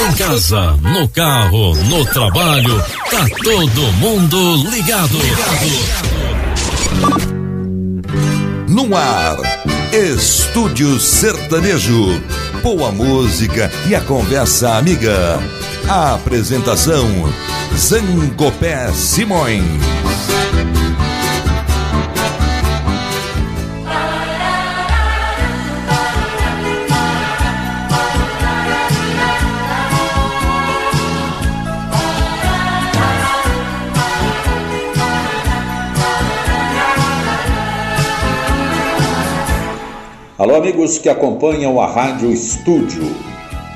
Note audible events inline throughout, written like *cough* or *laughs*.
Em casa, no carro, no trabalho, tá todo mundo ligado. ligado. No ar, Estúdio Sertanejo. Boa música e a conversa amiga. A apresentação: Zancopé Simões. Alô, amigos que acompanham a Rádio Estúdio.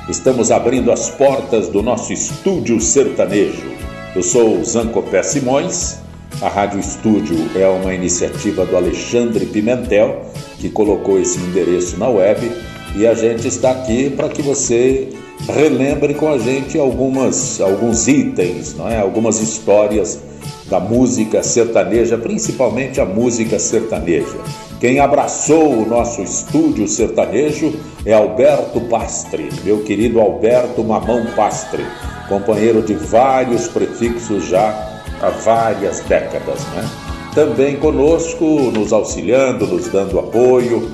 Estamos abrindo as portas do nosso estúdio sertanejo. Eu sou Zancopé Simões. A Rádio Estúdio é uma iniciativa do Alexandre Pimentel, que colocou esse endereço na web, e a gente está aqui para que você relembre com a gente algumas, alguns itens, não é? algumas histórias da música sertaneja, principalmente a música sertaneja. Quem abraçou o nosso estúdio sertanejo é Alberto Pastre, meu querido Alberto Mamão Pastre, companheiro de vários prefixos já há várias décadas. Né? Também conosco, nos auxiliando, nos dando apoio,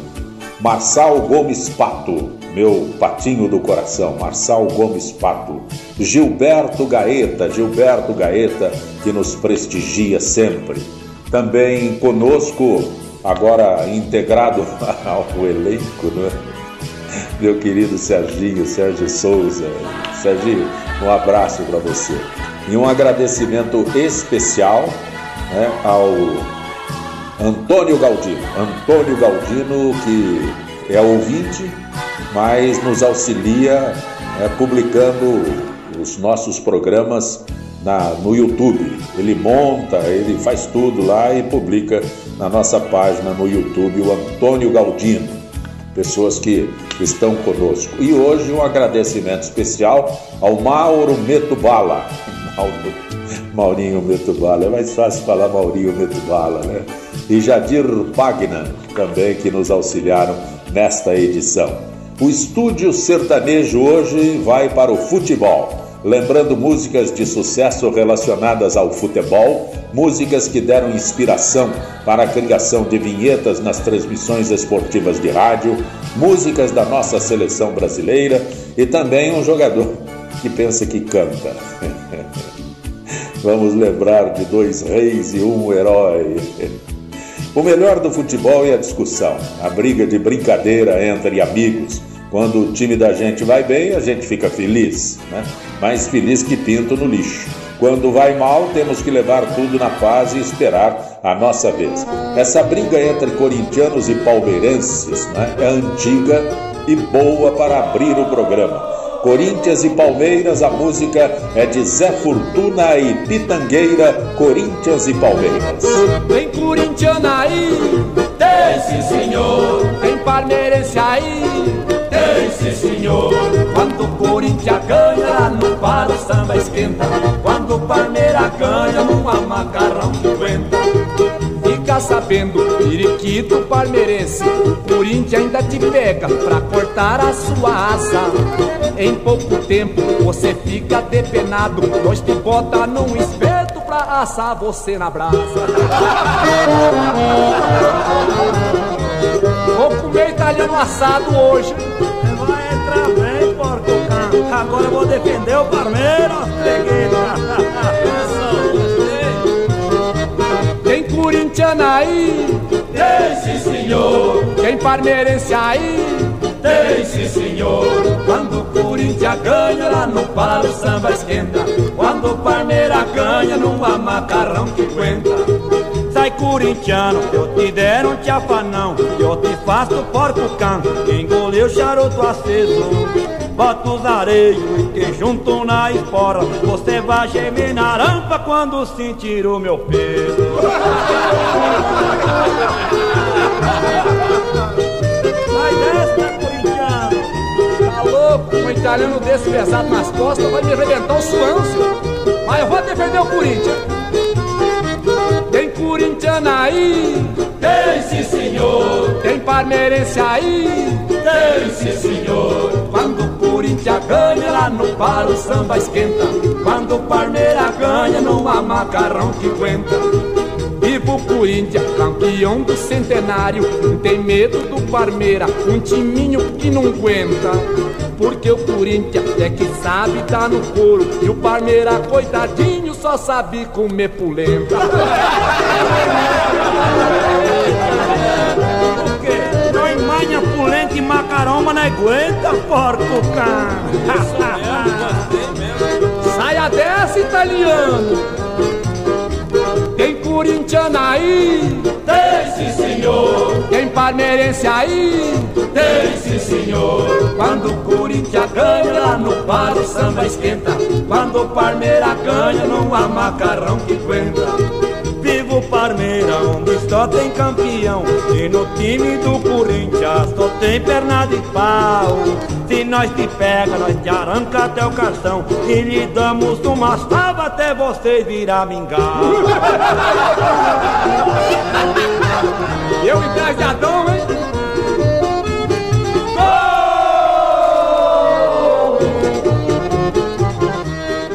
Marçal Gomes Pato, meu patinho do coração, Marçal Gomes Pato, Gilberto Gaeta, Gilberto Gaeta, que nos prestigia sempre. Também conosco, agora integrado *laughs* ao elenco, né? meu querido Serginho, Sérgio Souza. Serginho, um abraço para você. E um agradecimento especial né, ao Antônio Galdino. Antônio Galdino, que é ouvinte, mas nos auxilia é, publicando os nossos programas na, no YouTube. Ele monta, ele faz tudo lá e publica na nossa página no YouTube o Antônio Galdino, pessoas que estão conosco. E hoje um agradecimento especial ao Mauro Metubala. Mauro, Maurinho Metubala, é mais fácil falar Maurinho Metubala, né? E Jadir Pagna, também que nos auxiliaram nesta edição. O estúdio sertanejo hoje vai para o futebol lembrando músicas de sucesso relacionadas ao futebol, músicas que deram inspiração para a criação de vinhetas nas transmissões esportivas de rádio, músicas da nossa seleção brasileira e também um jogador que pensa que canta. *laughs* Vamos lembrar de dois reis e um herói. O melhor do futebol é a discussão, a briga de brincadeira entre amigos quando o time da gente vai bem, a gente fica feliz, né? mais feliz que pinto no lixo. Quando vai mal, temos que levar tudo na paz e esperar a nossa vez. Essa briga entre corintianos e palmeirenses né, é antiga e boa para abrir o programa. Corinthians e Palmeiras, a música é de Zé Fortuna e Pitangueira, Corinthians e Palmeiras. Tem corintiana aí, sim senhor, tem palmeirense aí sim senhor. Quando o Corinthians ganha, no para o samba esquenta. Quando o Palmeiras ganha, numa macarrão aguenta. Fica sabendo, periquito palmeirense, Corinthians ainda te pega pra cortar a sua asa. Em pouco tempo você fica depenado, nós te bota num espeto pra assar você na brasa. Vou comer italiano assado hoje Agora eu vou defender o Palmeiras, Tem corintiana aí? Tem sim, senhor. Tem palmeirense aí? Tem sim, senhor. Quando o Corinthians ganha, lá no para o samba esquenta. Quando o Palmeiras ganha, numa macarrão que aguenta sai corintiano, eu te der um tiafanão, eu te faço porco canto, engoliu charuto aceso. Bota os areios e te junto na espora, você vai gemer na rampa quando sentir o meu peso. Sai desta, corintiano. Tá louco? Um italiano desse pesado nas costas vai me arrebentar o suâncio. Mas eu vou defender o Corinthians corintiana aí? Tem sim, senhor. Tem palmeirense aí? Tem sim, senhor. Corinthians ganha lá no paro, o samba esquenta. Quando o Parmeira ganha, não há macarrão que aguenta. Viva o Corinthians, campeão do centenário. Não tem medo do Parmeira, um timinho que não aguenta. Porque o Corinthians é que sabe tá no couro. E o Parmeira, coitadinho, só sabe comer polenta. *laughs* mas não aguenta, porco, cara. *laughs* Saia dessa, italiano! Tem corintiana aí? Tem sim, senhor. Tem parmeirense aí? Tem sim, senhor. Quando o Corinthians ganha, lá no par o samba esquenta. Quando o Parmeira ganha, não há macarrão que aguenta. Viva o Parmeira, onde só tem campeão. E no time do Corinthians só tem perna de pau. Se nós te pega, nós te arranca até o cartão. E lhe damos uma salva até você virar mingau. *laughs* Eu engraçadão, hein?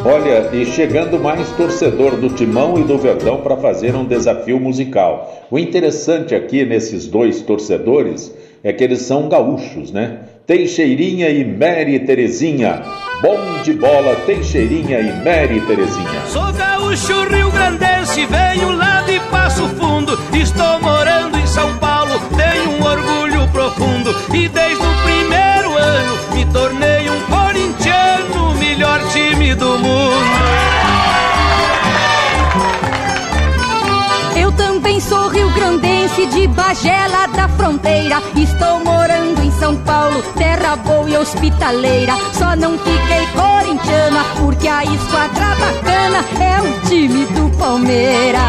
Olha, e chegando mais torcedor do Timão e do Verdão para fazer um desafio musical. O interessante aqui nesses dois torcedores é que eles são gaúchos, né? Teixeirinha e Mary Terezinha. Bom de bola, Teixeirinha e Mary Terezinha. Sou gaúcho rio-grandense, venho lá de Passo Fundo. Estou morando em São Paulo, tenho um orgulho profundo. E desde o primeiro ano me tornei um do mundo. Eu também sou rio-grandense de Bagela da fronteira. Estou morando em São Paulo, terra boa e hospitaleira. Só não fiquei corintiana porque a esquadra bacana é o time do Palmeiras.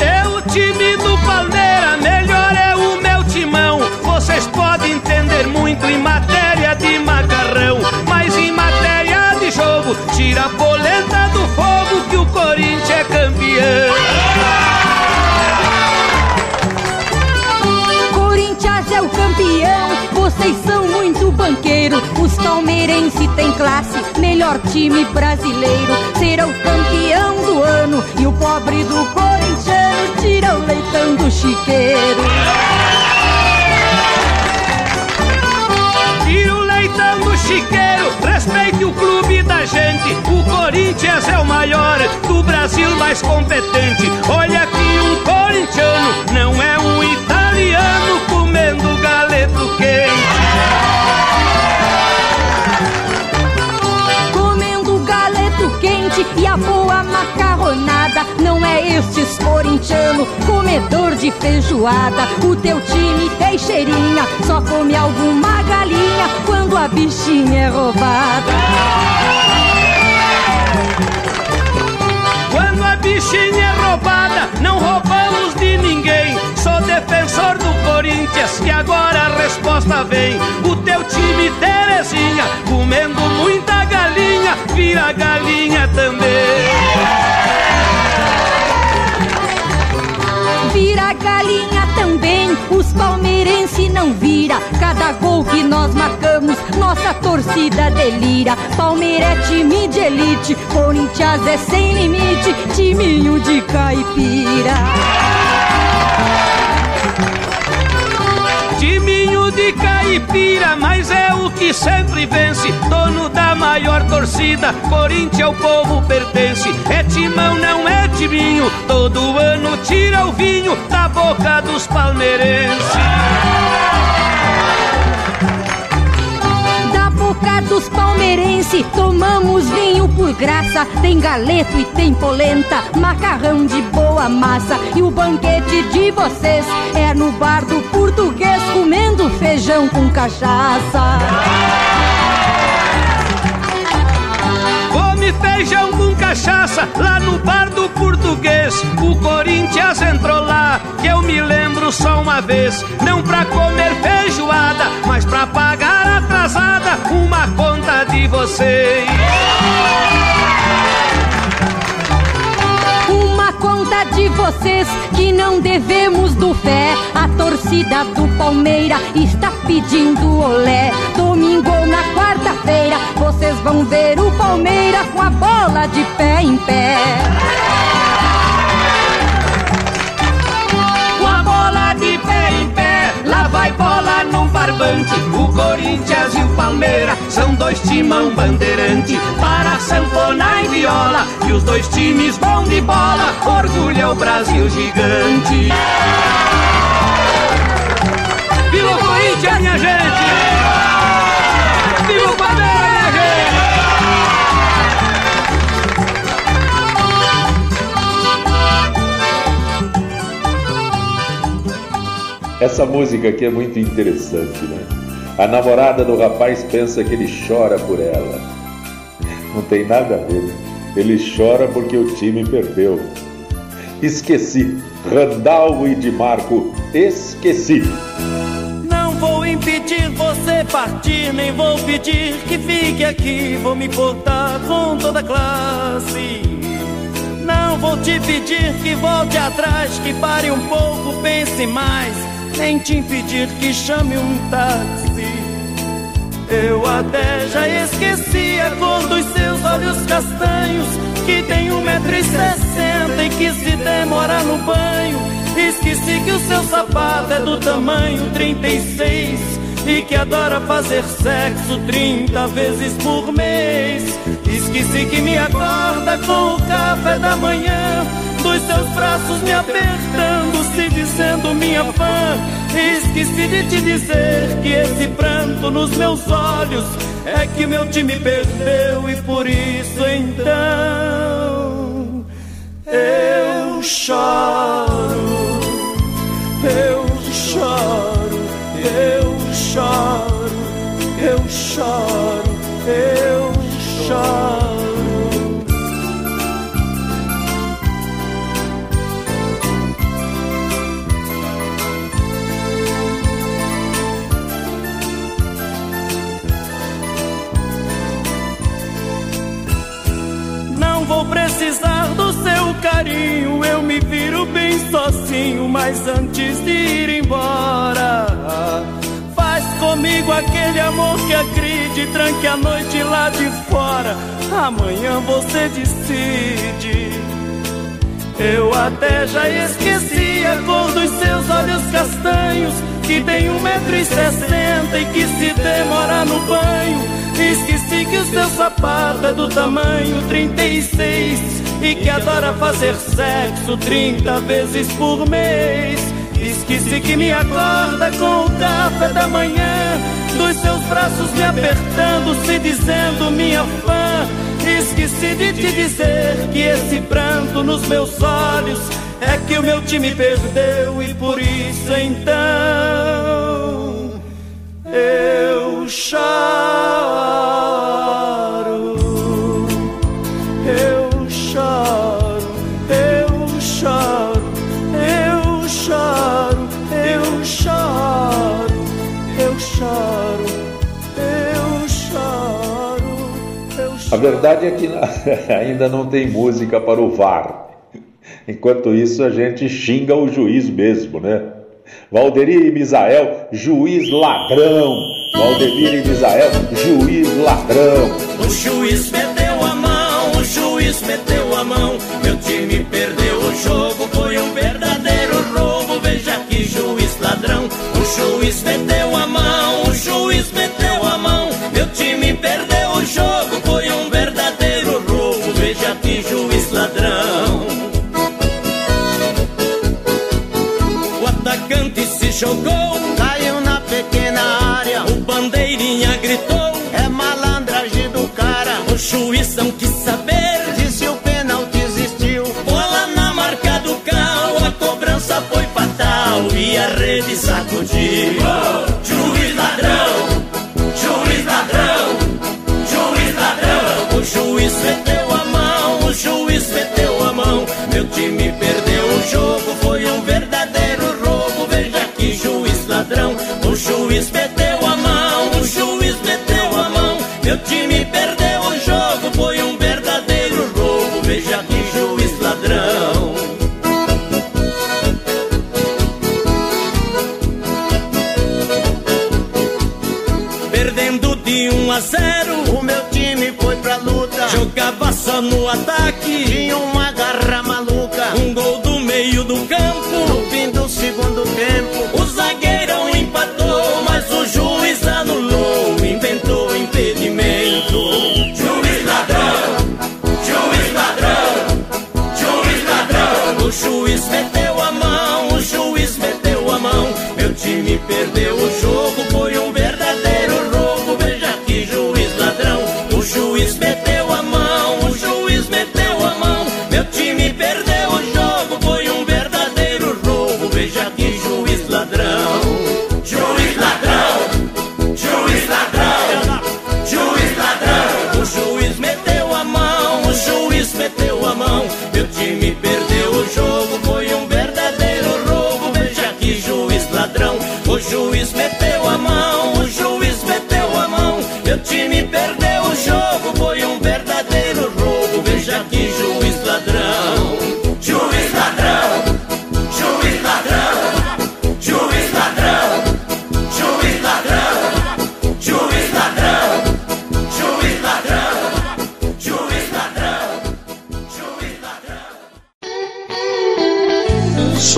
É o time do Palmeiras, melhor é o meu timão. Vocês podem entender muito em matéria de jogo, tira a polenta do fogo que o Corinthians é campeão. Corinthians é o campeão, vocês são muito banqueiro. Os palmeirenses têm classe, melhor time brasileiro. Será o campeão do ano e o pobre do corintiano tira o leitão do chiqueiro. Tira o leitão do chiqueiro, respeite o clube da gente. O Corinthians é o maior do Brasil, mais competente. Olha que um corintiano não é um italiano comendo galeto quente. Macarronada. Não é estes corintiano, comedor de feijoada. O teu time tem cheirinha, só come alguma galinha quando a bichinha é roubada. Quando a bichinha é roubada, não roubamos de ninguém. Sou defensor do Corinthians e agora a resposta vem. O teu time, Terezinha, comendo muita galinha, vira galinha também. Vira galinha também, os palmeirenses não vira. Cada gol que nós marcamos, nossa torcida delira. Palmeiras é time de elite, Corinthians é sem limite, timinho de caipira. Timinho de caipira, mas é o que sempre vence. Dono da maior torcida, Corinthians ao povo pertence. É timão, não é timinho. Todo ano tira o vinho da boca dos palmeirenses. Dos palmeirenses, tomamos vinho por graça. Tem galeto e tem polenta, macarrão de boa massa. E o banquete de vocês é no bar do português, comendo feijão com cachaça. Feijão com cachaça lá no bar do português. O Corinthians entrou lá, que eu me lembro só uma vez. Não pra comer feijoada, mas pra pagar atrasada uma conta de vocês. Uma conta de vocês que não devemos do fé. A torcida do Palmeira está pedindo olé. Domingo na quarta-feira, vocês vão ver o Palmeira com a bola de pé em pé. Com a bola de pé em pé, lá vai bola num barbante. O Corinthians e o Palmeiras são dois timão bandeirante para sanfona e viola. E os dois times bom de bola, orgulha o Brasil gigante. Viva o Corinthians, minha gente! Essa música aqui é muito interessante, né? A namorada do rapaz pensa que ele chora por ela. Não tem nada a ver. Ele chora porque o time perdeu. Esqueci. Randall e de Marco, esqueci. Não vou impedir você partir, nem vou pedir que fique aqui. Vou me portar com toda classe. Não vou te pedir que volte atrás, que pare um pouco, pense mais. Nem te impedir que chame um táxi. Eu até já esqueci a cor dos seus olhos castanhos, que tem um metro e sessenta e que se demora no banho. Esqueci que o seu sapato é do tamanho 36 e que adora fazer sexo 30 vezes por mês. Esqueci que me acorda com o café da manhã, dos seus braços me apertando, se dizendo minha fã. Esqueci de te dizer que esse pranto nos meus olhos é que meu time perdeu e por isso então eu choro. Eu choro, eu choro, eu choro, eu choro. Não vou precisar do seu carinho, eu me viro bem sozinho, mas antes de ir embora, faz comigo aquele amor que acredite, tranque a noite lá de fora. Amanhã você decide. Eu até já esqueci a cor dos seus olhos castanhos, que tem um metro e sessenta e que se demora no banho. Esqueci que o seu sapato é do tamanho 36 e que adora fazer sexo 30 vezes por mês. Esqueci que me acorda com o café da manhã, dos seus braços me apertando, se dizendo minha fã. Esqueci de te dizer que esse pranto nos meus olhos é que o meu time perdeu e por isso então eu choro. Eu choro, eu choro, eu choro, eu choro, eu choro, eu choro. A verdade é que *laughs* ainda não tem música para o VAR. Enquanto isso, a gente xinga o juiz mesmo, né? Valdemir e Misael, juiz ladrão. Valdemir e Misael, juiz ladrão. O juiz meteu a mão, o juiz meteu a mão. Meu time perdeu o jogo, foi um verdadeiro roubo. Veja que juiz ladrão. O juiz meteu a mão, o juiz meteu a mão. Meu time perdeu jogou, Caiu na pequena área, o bandeirinha gritou. é malandragem do cara. O juiz não quis saber. Disse o pênalti existiu, Bola na marca do cal, a cobrança foi fatal e a rede sacudiu. Juiz ladrão, juiz ladrão, juiz ladrão. O juiz meteu a mão, o juiz meteu a mão. Meu time perdeu o jogo,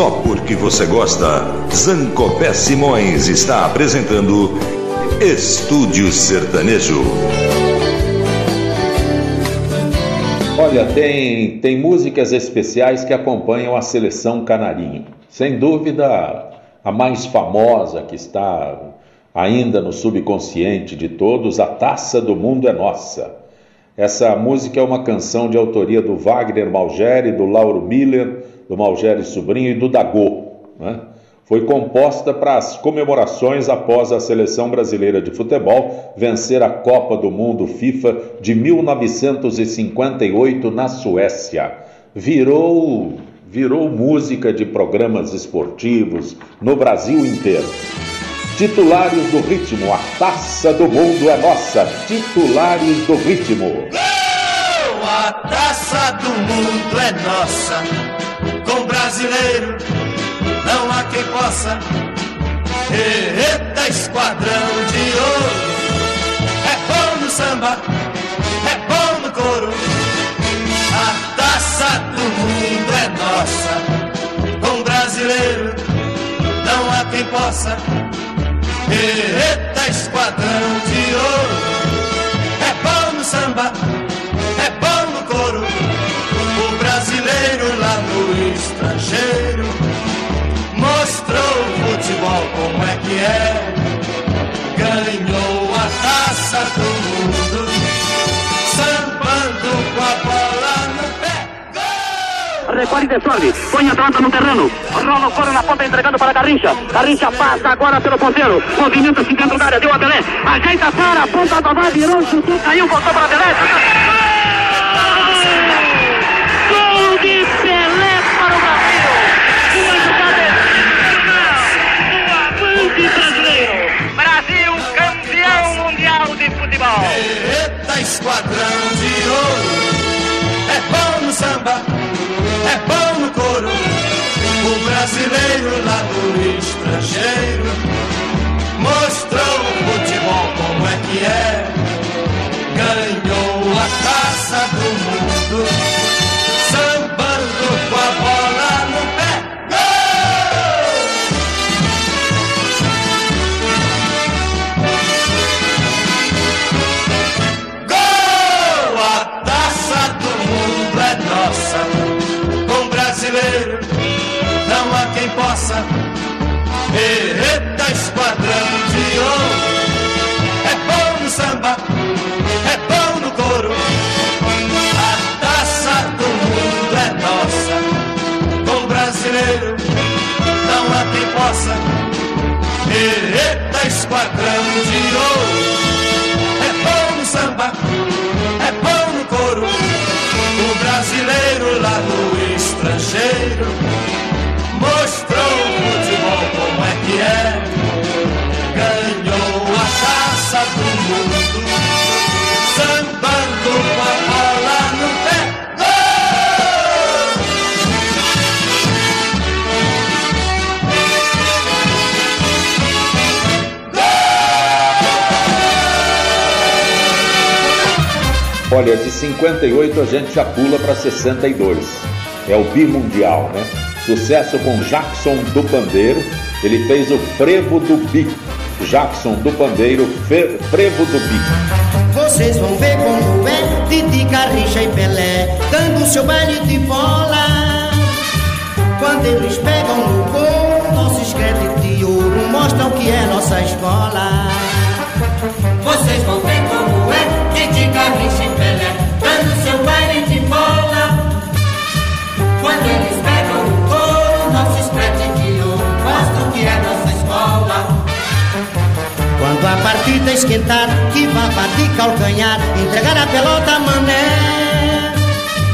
Só porque você gosta, Zancopé Simões está apresentando Estúdio Sertanejo. Olha, tem, tem músicas especiais que acompanham a seleção canarinho. Sem dúvida, a mais famosa que está ainda no subconsciente de todos, A Taça do Mundo é Nossa. Essa música é uma canção de autoria do Wagner Malgeri, do Lauro Miller, do Malgeri Sobrinho e do Dagô. Né? Foi composta para as comemorações após a seleção brasileira de futebol vencer a Copa do Mundo FIFA de 1958 na Suécia. Virou virou música de programas esportivos no Brasil inteiro. Titulares do ritmo, a taça do mundo é nossa. Titulares do ritmo. A taça do mundo é nossa. Brasileiro não há quem possa. Eita, esquadrão de ouro. É bom no samba, é bom no couro. A taça do mundo é nossa. Com brasileiro não há quem possa. Eita, esquadrão de ouro. É bom no samba, é bom no couro. O brasileiro lá no estrangeiro mostrou o futebol como é que é. Ganhou a taça do mundo, sambando com a bola no pé. Repare desordem, põe a planta no terreno. Rola o na ponta entregando para Garrincha. Garrincha passa agora pelo ponteiro. Movimenta-se dentro da área, deu a Belé. Ajeita a cara, ponta do Vavá, virou, chutou, caiu, voltou para Belé. Futebol. Eita, esquadrão de ouro. É bom no samba, é bom no couro. O brasileiro lá no estrangeiro mostrou o futebol como é que é. Ganhou a taça do mundo, Eita, esquadrão de ouro. É bom no samba, é bom no couro. A taça do mundo é nossa. Com brasileiro não há quem possa. Eita, esquadrão de Olha, de 58 a gente já pula para 62. É o bimundial, né? Sucesso com Jackson do Pandeiro. Ele fez o Frevo do Bi. Jackson do Pandeiro, Frevo do Bi. Vocês vão ver como é Didi, Garrincha e Pelé Dando seu baile de bola Quando eles pegam no gol Nossos créditos de ouro Mostram que é nossa escola Vocês vão ver a partida esquentar, que vá bater calcanhar, entregar a pelota mané.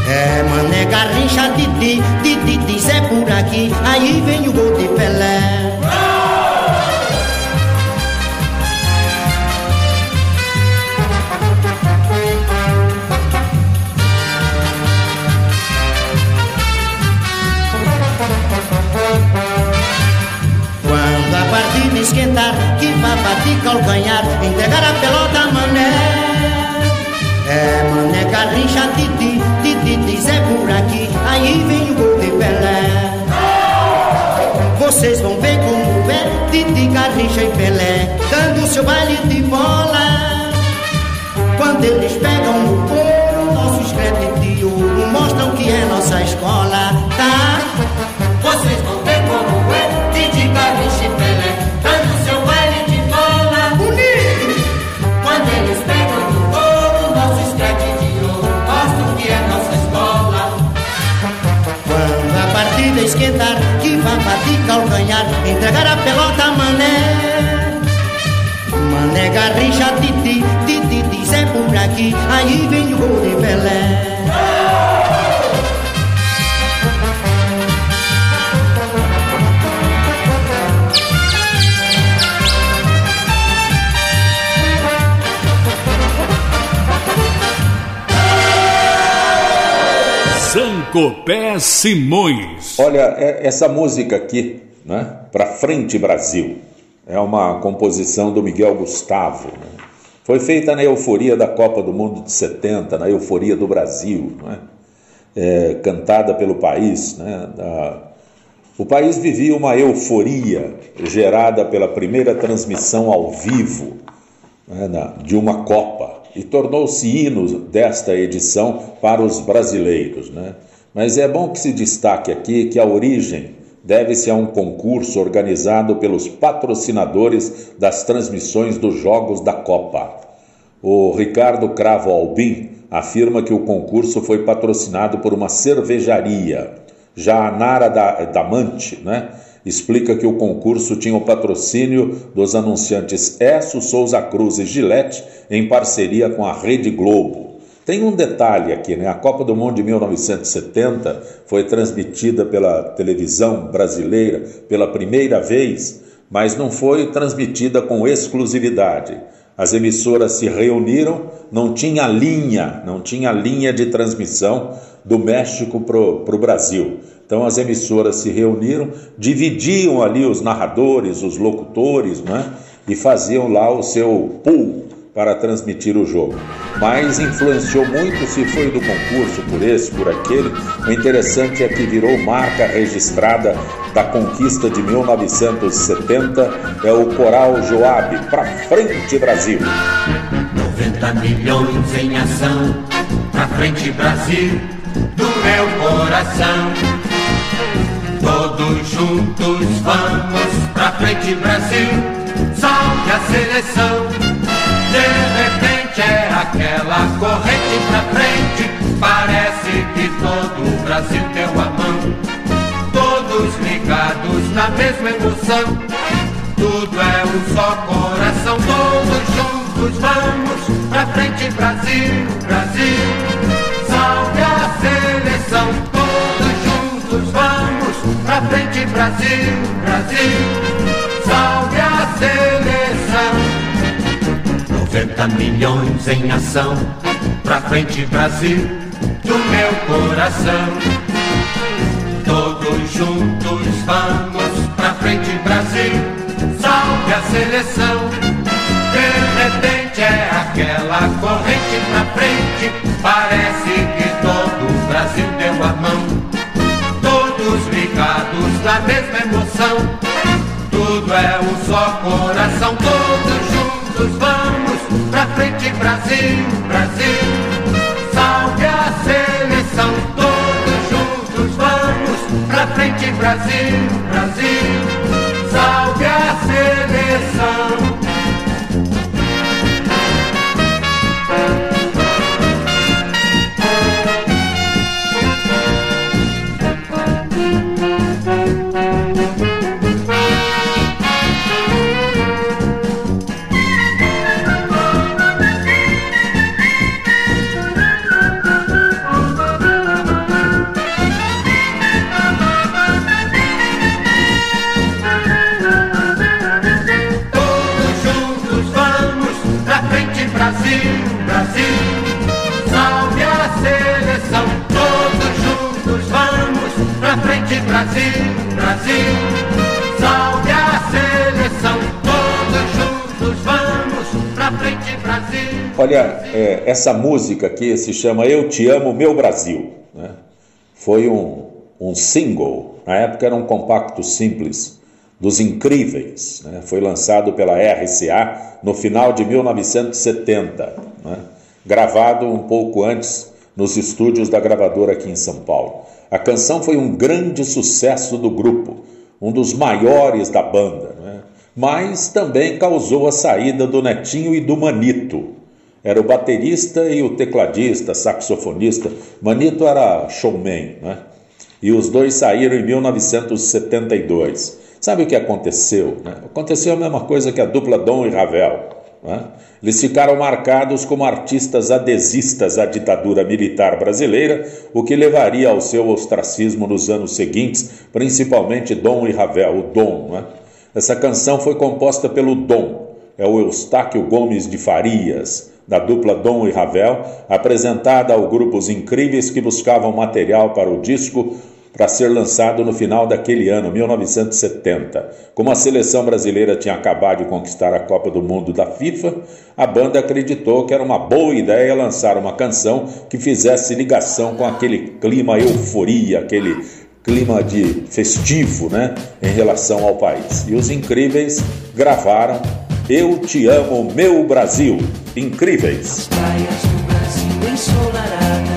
É mané garrincha, titi, titi, diz é por aqui, aí vem o gol de Pelé. Vá bater calcanhar, entregar a pelota mané. É mané carrincha, titi, titi, diz é por aqui, aí vem o gol de Pelé. Vocês vão ver como é, titi, carrincha e Pelé, dando seu baile de bola. Quando eles pegam no couro, nossos créditos de ouro mostram que é nossa escola, esquentar, que vá bater calcanhar, entregar a pelota mané. Mané garrincha, titi, titi, diz é por aqui, aí vem o gol de Pelé. Sancopé Simões. Olha, é, essa música aqui, né? Pra Frente Brasil, é uma composição do Miguel Gustavo. Né? Foi feita na euforia da Copa do Mundo de 70, na euforia do Brasil, né? é, cantada pelo país. Né? Da... O país vivia uma euforia gerada pela primeira transmissão ao vivo né? de uma Copa e tornou-se hino desta edição para os brasileiros. Né? Mas é bom que se destaque aqui que a origem deve-se a um concurso organizado pelos patrocinadores das transmissões dos Jogos da Copa. O Ricardo Cravo Albim afirma que o concurso foi patrocinado por uma cervejaria. Já a Nara Damante né, explica que o concurso tinha o patrocínio dos anunciantes Esso, Souza Cruz e Gillette em parceria com a Rede Globo. Tem um detalhe aqui, né? A Copa do Mundo de 1970 foi transmitida pela televisão brasileira pela primeira vez, mas não foi transmitida com exclusividade. As emissoras se reuniram, não tinha linha, não tinha linha de transmissão do México para o Brasil. Então as emissoras se reuniram, dividiam ali os narradores, os locutores, né? E faziam lá o seu pool para transmitir o jogo. Mas influenciou muito se foi do concurso, por esse, por aquele. O interessante é que virou marca registrada da conquista de 1970, é o Coral Joab. Pra frente, Brasil! 90 milhões em ação, pra frente, Brasil, do meu coração. Todos juntos vamos pra frente, Brasil, salve a seleção. De repente é aquela corrente pra frente. Parece que todo o Brasil deu a mão. Todos ligados na mesma emoção. Tudo é um só coração. Todos juntos vamos pra frente, Brasil, Brasil. Salve a seleção. Todos juntos vamos pra frente, Brasil, Brasil. Salve 70 milhões em ação. Pra frente, Brasil, do meu coração. Todos juntos vamos pra frente, Brasil, salve a seleção. De repente é aquela corrente pra frente, parece que todo o Brasil deu a mão. Todos ligados na mesma emoção, tudo é um só coração. Brasil. Salve a seleção, todos juntos vamos pra frente, Brasil, Brasil. Salve a seleção, todos juntos vamos pra frente, Brasil. Olha, é, essa música aqui se chama Eu Te Amo, Meu Brasil. Né? Foi um, um single, na época era um compacto simples, dos Incríveis. Né? Foi lançado pela RCA no final de 1970, né? gravado um pouco antes nos estúdios da gravadora aqui em São Paulo. A canção foi um grande sucesso do grupo, um dos maiores da banda, né? mas também causou a saída do Netinho e do Manito. Era o baterista e o tecladista, saxofonista. Manito era showman, né? E os dois saíram em 1972. Sabe o que aconteceu? Né? Aconteceu a mesma coisa que a dupla Dom e Ravel. Né? Eles ficaram marcados como artistas adesistas à ditadura militar brasileira, o que levaria ao seu ostracismo nos anos seguintes, principalmente Dom e Ravel, o Dom. Né? Essa canção foi composta pelo Dom, é o Eustáquio Gomes de Farias, da dupla Dom e Ravel, apresentada ao grupos incríveis que buscavam material para o disco para ser lançado no final daquele ano, 1970. Como a seleção brasileira tinha acabado de conquistar a Copa do Mundo da FIFA, a banda acreditou que era uma boa ideia lançar uma canção que fizesse ligação com aquele clima euforia, aquele clima de festivo, né, em relação ao país. E os incríveis gravaram Eu Te Amo, Meu Brasil. Incríveis. As praias do Brasil.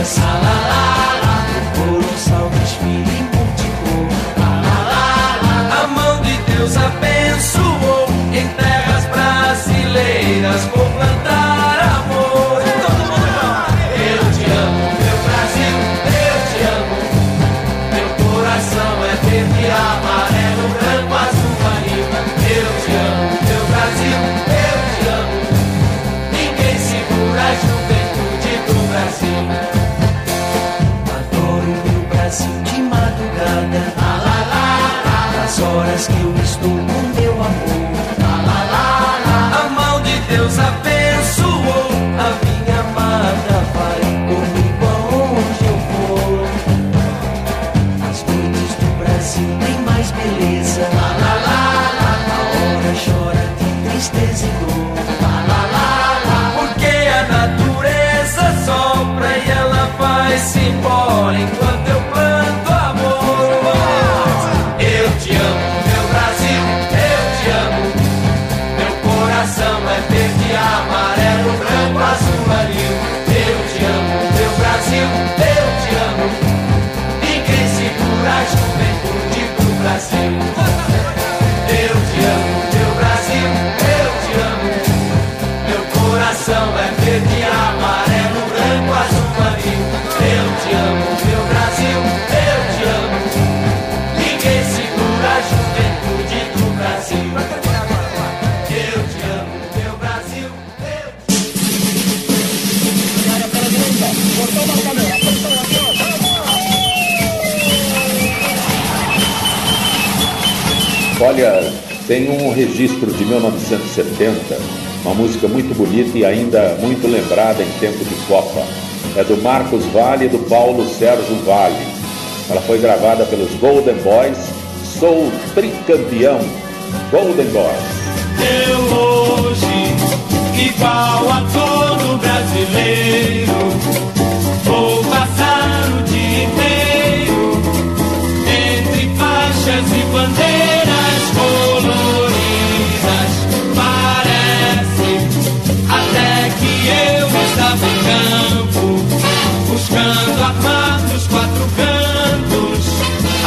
Vê-las. O horas que eu estou com meu amor. A mão de Deus abençoou a minha amada. Vai comigo aonde eu for. As noites do Brasil têm mais beleza. A hora chora de tristeza e dor. Porque a natureza sopra e ela vai-se embora enquanto tem um registro de 1970, uma música muito bonita e ainda muito lembrada em tempo de Copa. É do Marcos Vale e do Paulo Sérgio Vale. Ela foi gravada pelos Golden Boys. Sou tricampeão. Golden Boys. Eu hoje, igual a todo brasileiro, vou passar o dia inteiro entre faixas e bandeiras em campo, buscando armar nos quatro cantos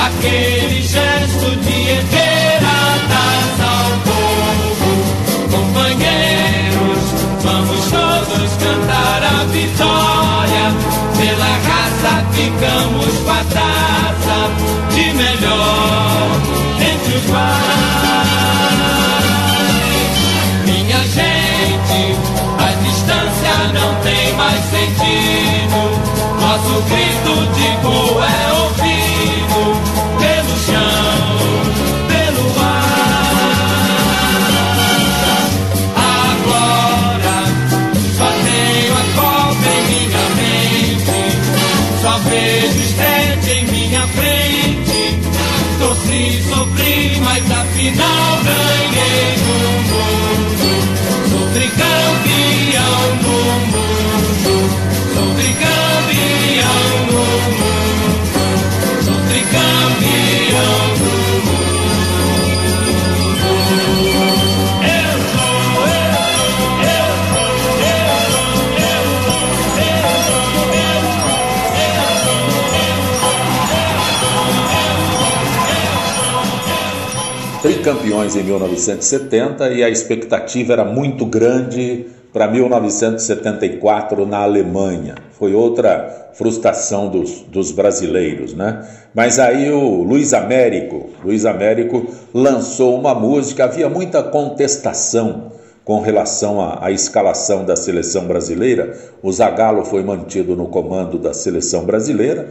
aquele gesto de entregar ao povo. Companheiros, vamos todos cantar a vitória. Pela raça ficamos com a taça de melhor entre os pais. Não tem mais sentido. Nosso grito de gol é ouvido pelo chão, pelo ar. Agora só tenho a Copa em minha mente, só vejo estrete em minha frente. Torci, sofri, mas afinal ganhei tricampeão do mundo. Tricampeões em 1970 e a expectativa era muito grande para 1974 na Alemanha. Foi outra frustração dos, dos brasileiros, né? Mas aí o Luiz Américo, Luiz Américo lançou uma música, havia muita contestação com relação à, à escalação da seleção brasileira. O Zagallo foi mantido no comando da seleção brasileira.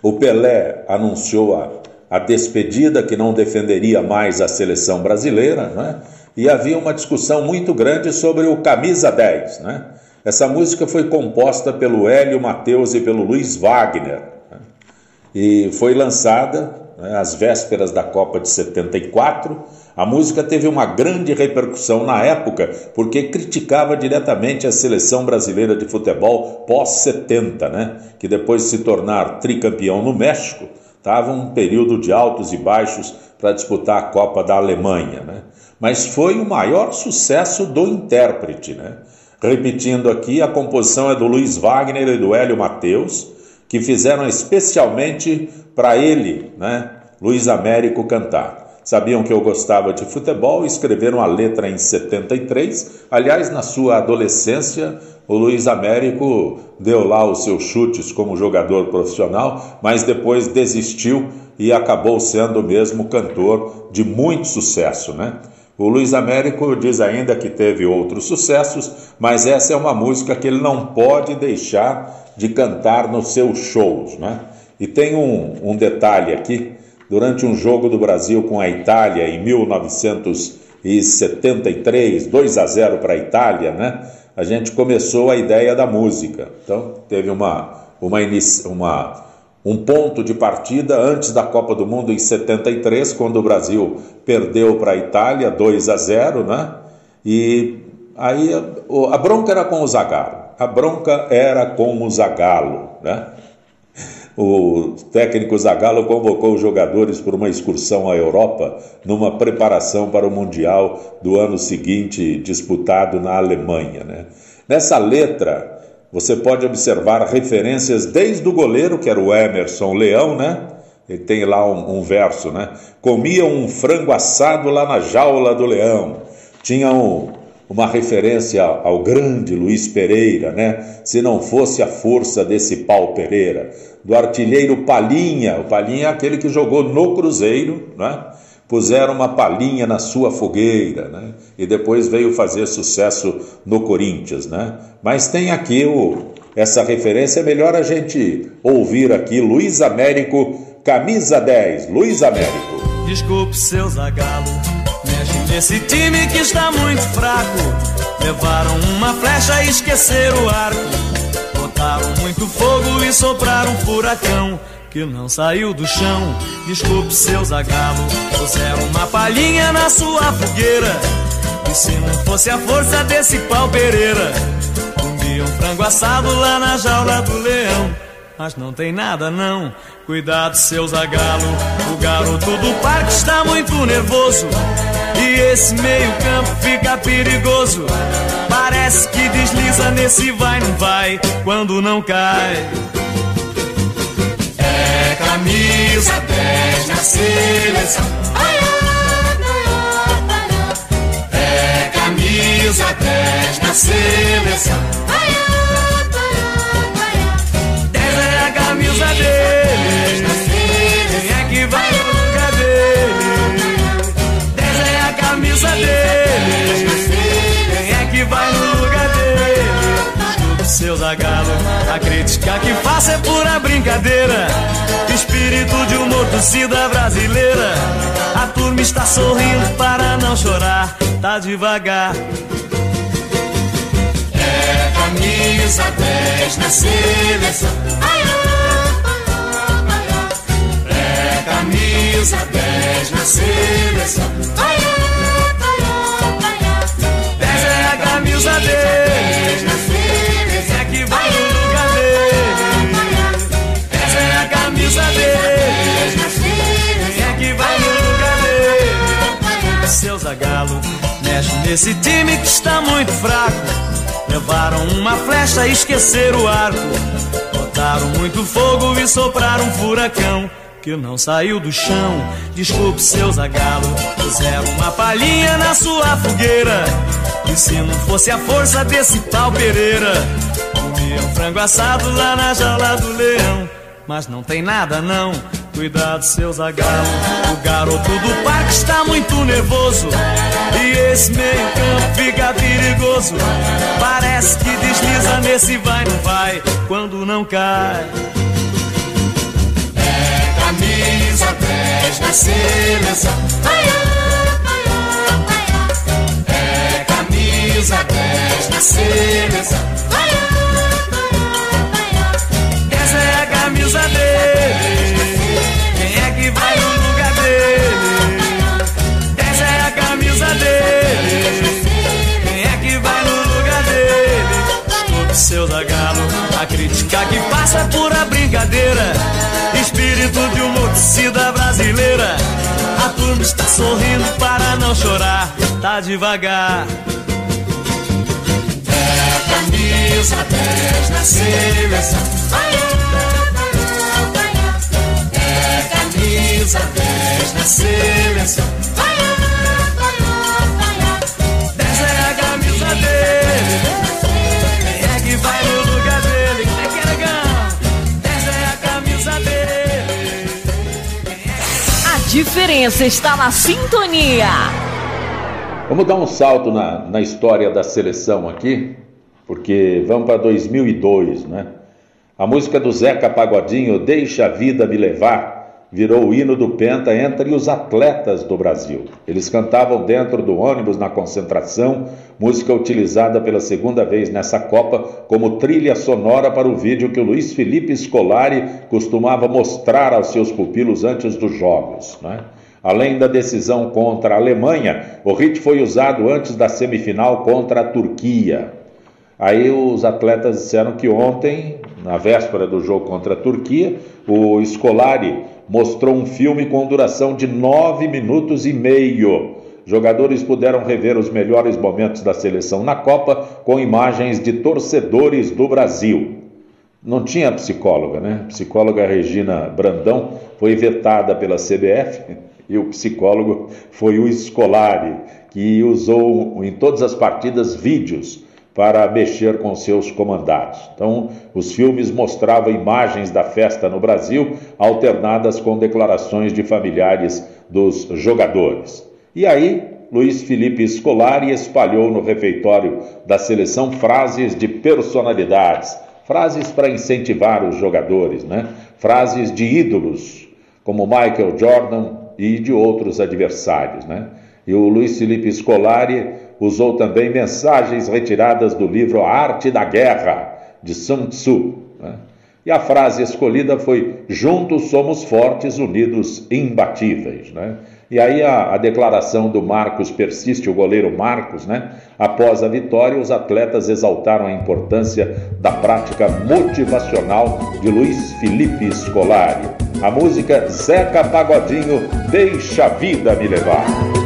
O Pelé anunciou a, a despedida, que não defenderia mais a seleção brasileira, né? e havia uma discussão muito grande sobre o camisa 10. Né? Essa música foi composta pelo Hélio Mateus e pelo Luiz Wagner, né? e foi lançada né, às vésperas da Copa de 74. A música teve uma grande repercussão na época, porque criticava diretamente a seleção brasileira de futebol pós-70, né? que depois de se tornar tricampeão no México, estava um período de altos e baixos para disputar a Copa da Alemanha, né? Mas foi o maior sucesso do intérprete, né? Repetindo aqui, a composição é do Luiz Wagner e do Hélio Mateus, que fizeram especialmente para ele, né? Luiz Américo cantar. Sabiam que eu gostava de futebol e escreveram a letra em 73. Aliás, na sua adolescência, o Luiz Américo deu lá os seus chutes como jogador profissional, mas depois desistiu e acabou sendo mesmo cantor de muito sucesso, né? O Luiz Américo diz ainda que teve outros sucessos, mas essa é uma música que ele não pode deixar de cantar nos seus shows, né? E tem um, um detalhe aqui: durante um jogo do Brasil com a Itália em 1973, 2 a 0 para a Itália, né? A gente começou a ideia da música. Então teve uma, uma, uma um ponto de partida antes da Copa do Mundo em 73, quando o Brasil perdeu para a Itália 2 a 0, né? E aí a, bronca era com o Zagallo. A bronca era com o Zagallo, né? O técnico Zagallo convocou os jogadores para uma excursão à Europa numa preparação para o Mundial do ano seguinte, disputado na Alemanha. Né? Nessa letra, você pode observar referências desde o goleiro, que era o Emerson Leão, né? Ele tem lá um, um verso, né? Comia um frango assado lá na jaula do leão. Tinha um, uma referência ao grande Luiz Pereira, né? Se não fosse a força desse pau Pereira, do artilheiro Palinha, o Palinha é aquele que jogou no Cruzeiro, né? Puseram uma palhinha na sua fogueira, né? E depois veio fazer sucesso no Corinthians, né? Mas tem aqui o, essa referência, é melhor a gente ouvir aqui Luiz Américo Camisa 10, Luiz Américo. Desculpe, seu Zagalo, nesse time que está muito fraco. Levaram uma flecha e esqueceram o arco. Botaram muito fogo e sopraram um furacão que não saiu do chão. Desculpe, seu Zagalo, puseram uma palhinha na sua fogueira. E se não fosse a força desse pau Pereira, comiam frango assado lá na jaula do leão. Mas não tem nada não, cuidado seu zagalo O garoto do parque está muito nervoso. E esse meio campo fica perigoso. Parece que desliza nesse vai não vai Quando não cai. É camisa 10 na seleção. É camisa 10 na seleção camisa dele. Quem é que vai no lugar dele? Desenha a camisa dele. Quem é que vai no lugar dele? Seu zagalo, a crítica que faço é pura brincadeira. Espírito de humor torcida brasileira. A turma está sorrindo para não chorar. Tá devagar. É camisa 10 na seleção. Ai, ai. Camisa 10 na seleção. 10 é a camisa dele. É que vai no lugar dele. 10 é a camisa dele. É que vai no lugar dele. Seu Zagalo, mexe nesse time que está muito fraco. Levaram uma flecha e esqueceram o arco. Botaram muito fogo e sopraram um furacão que não saiu do chão. Desculpe, seu zagalo, puseram uma palhinha na sua fogueira. E se não fosse a força desse tal Pereira, comia um frango assado lá na jaula do leão. Mas não tem nada não, cuidado, seu zagalo. O garoto do parque está muito nervoso. E esse meio campo fica perigoso. Parece que desliza nesse vai, não vai, quando não cai 10 na seleção. É camisa 10 na seleção. Essa é a camisa dele. Quem é que vai no lugar dele? Essa é a camisa dele. Seu da galo, a crítica que passa é pura brincadeira espírito de uma brasileira. A turma está sorrindo para não chorar, tá devagar. É camisa 10 na seleção. É camisa 10 na seleção. 10 é a camisa dele. Que vai no lugar dele? É que é legal? 10 é a camisa dele diferença está na sintonia. Vamos dar um salto na, na história da seleção aqui, porque vamos para 2002, né? A música do Zeca Pagodinho, Deixa a Vida Me Levar, virou o hino do Penta entre os atletas do Brasil. Eles cantavam dentro do ônibus na concentração, música utilizada pela segunda vez nessa Copa como trilha sonora para o vídeo que o Luiz Felipe Scolari costumava mostrar aos seus pupilos antes dos jogos. Né? Além da decisão contra a Alemanha, o hit foi usado antes da semifinal contra a Turquia. Aí os atletas disseram que ontem, na véspera do jogo contra a Turquia, o Scolari mostrou um filme com duração de nove minutos e meio. Jogadores puderam rever os melhores momentos da seleção na Copa com imagens de torcedores do Brasil. Não tinha psicóloga, né? A psicóloga Regina Brandão foi vetada pela CBF *laughs* e o psicólogo foi o Scolari, que usou em todas as partidas vídeos para mexer com seus comandados. Então, os filmes mostravam imagens da festa no Brasil, alternadas com declarações de familiares dos jogadores. E aí, Luiz Felipe Scolari espalhou no refeitório da seleção frases de personalidades, frases para incentivar os jogadores, né? frases de ídolos como Michael Jordan e de outros adversários. Né? E o Luiz Felipe Scolari usou também mensagens retiradas do livro A Arte da Guerra, de Sun Tzu. Né? E a frase escolhida foi: Juntos somos fortes, unidos imbatíveis. Né? E aí a, a, declaração do Marcos persiste, o goleiro Marcos, né? Após a vitória, os atletas exaltaram a importância da prática motivacional de Luiz Felipe Scolari. A música Zeca Pagodinho, Deixa a Vida Me Levar.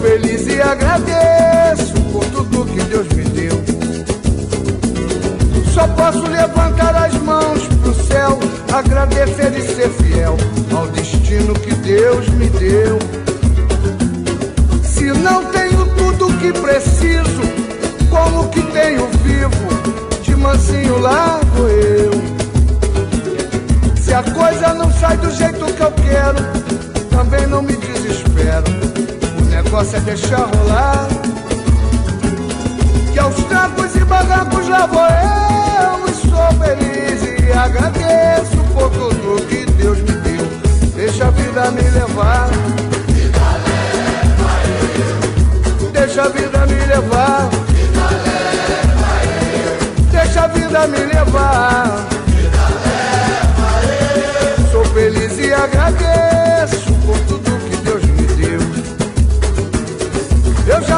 Feliz e agradeço por tudo que Deus me deu. Só posso levantar as mãos pro céu, agradecer e ser fiel ao destino que Deus me deu. Se não tenho tudo que preciso, como que tenho vivo? De mansinho vou eu. Se a coisa não sai do jeito que eu quero, também não me desespero. Negócio é deixar rolar. Que aos trancos e barrancos lá vou eu e sou feliz e agradeço por tudo que Deus me deu. Deixa a vida me levar. Deixa a vida me levar. Deixa a vida me levar. Sou feliz e agradeço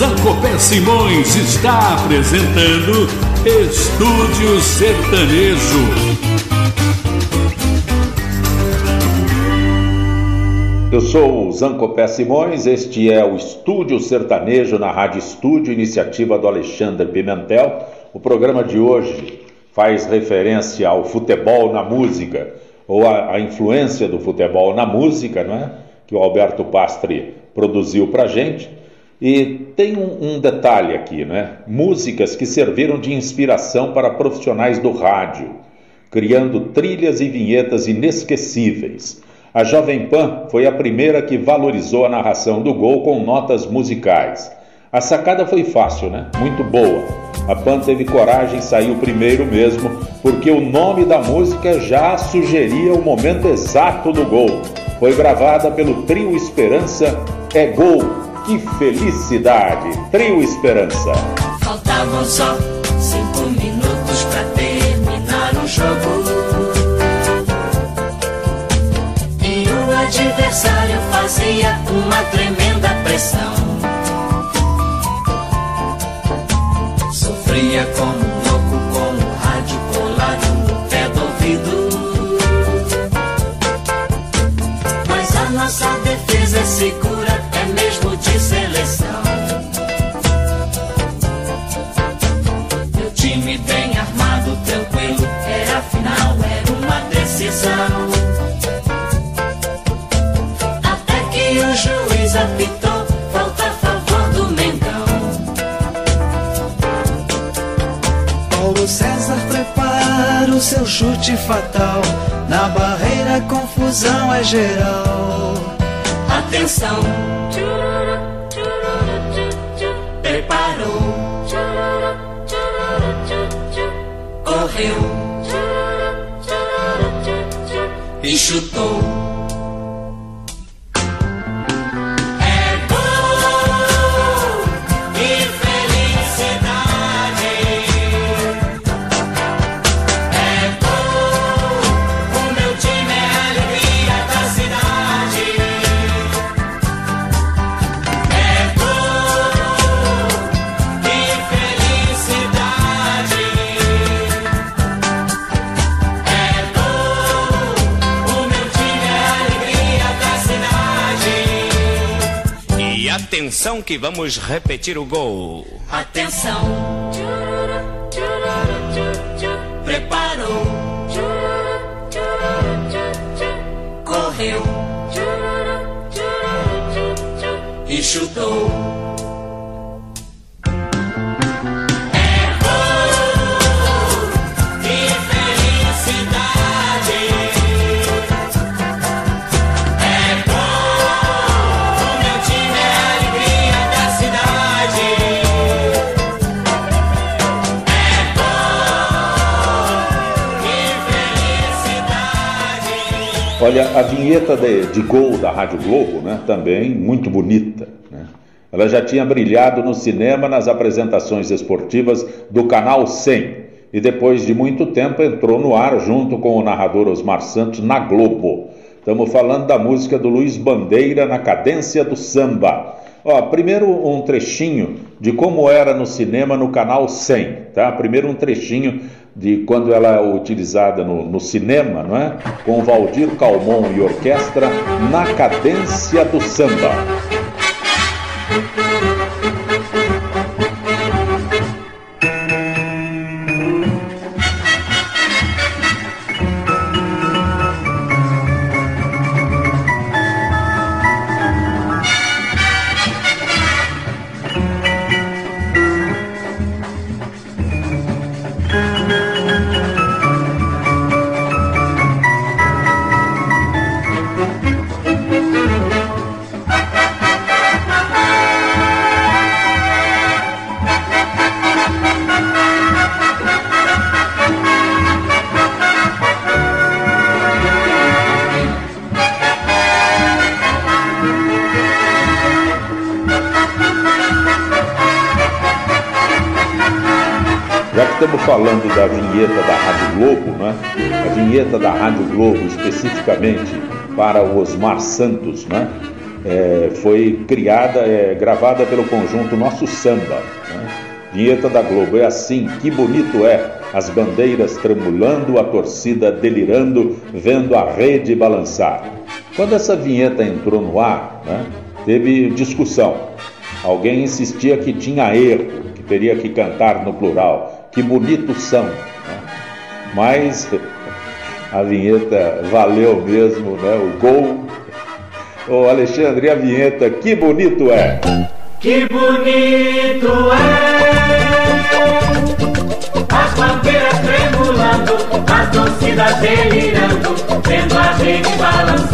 Zancopé Simões está apresentando Estúdio Sertanejo. Eu sou o Zancopé Simões, este é o Estúdio Sertanejo na Rádio Estúdio, iniciativa do Alexandre Pimentel. O programa de hoje faz referência ao futebol na música, ou a influência do futebol na música, não é? Que o Alberto Pastre produziu para gente. E tem um, um, detalhe aqui, né? Músicas que serviram de inspiração para profissionais do rádio, criando trilhas e vinhetas inesquecíveis. A Jovem Pan foi a primeira que valorizou a narração do gol com notas musicais. A sacada foi fácil, né? Muito boa. A Pan teve coragem e saiu primeiro mesmo, porque o nome da música já sugeria o momento exato do gol. Foi gravada pelo Trio Esperança É Gol que felicidade! Trio Esperança. Faltavam só cinco minutos para terminar o jogo. E o adversário fazia uma tremenda pressão. Sofria como confusão é geral. Atenção! preparou, correu e chutou. Atenção que vamos repetir o gol. Atenção. Preparou. Correu. E chutou. Olha, a vinheta de, de gol da Rádio Globo, né, também muito bonita. Né? Ela já tinha brilhado no cinema nas apresentações esportivas do Canal 100 e depois de muito tempo entrou no ar junto com o narrador Osmar Santos na Globo. Estamos falando da música do Luiz Bandeira na cadência do samba. Ó, primeiro um trechinho de como era no cinema no Canal 100, tá? Primeiro um trechinho de quando ela é utilizada no, no cinema, não é? Com Valdir Calmon e orquestra na cadência do samba. Estamos falando da vinheta da Rádio Globo, né? A vinheta da Rádio Globo especificamente para o Osmar Santos, né? é, foi criada, é, gravada pelo conjunto Nosso Samba. Né? Vinheta da Globo, é assim, que bonito é, as bandeiras tremulando, a torcida delirando, vendo a rede balançar. Quando essa vinheta entrou no ar, né, teve discussão. Alguém insistia que tinha erro, que teria que cantar no plural. Que bonitos são. Né? Mas a vinheta valeu mesmo, né? O gol. Ô Alexandre, a vinheta, que bonito é! Que bonito é As bandeiras tremulando As torcidas delirando Vendo a gente balançar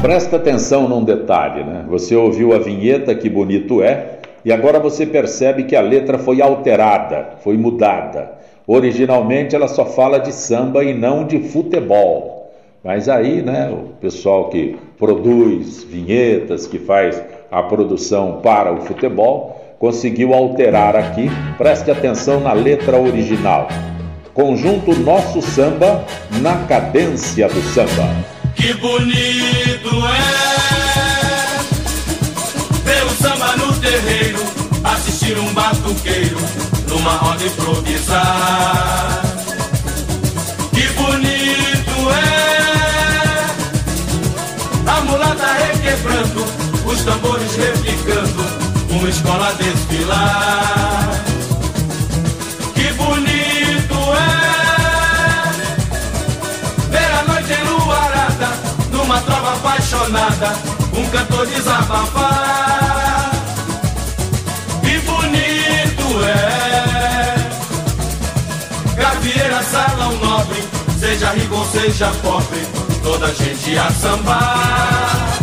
Presta atenção num detalhe, né? Você ouviu a vinheta Que bonito é E agora você percebe que a letra foi alterada Foi mudada Originalmente ela só fala de samba e não de futebol. Mas aí, né, o pessoal que produz vinhetas, que faz a produção para o futebol, conseguiu alterar aqui. Preste atenção na letra original. Conjunto Nosso Samba na cadência do samba. Que bonito assistir um batuqueiro numa roda improvisar. Que bonito é a mulata requebrando, os tambores replicando, uma escola desfilar. Que bonito é ver a noite enluarada, numa trova apaixonada, um cantor desabafar. Seja rico ou seja pobre, toda gente a sambar.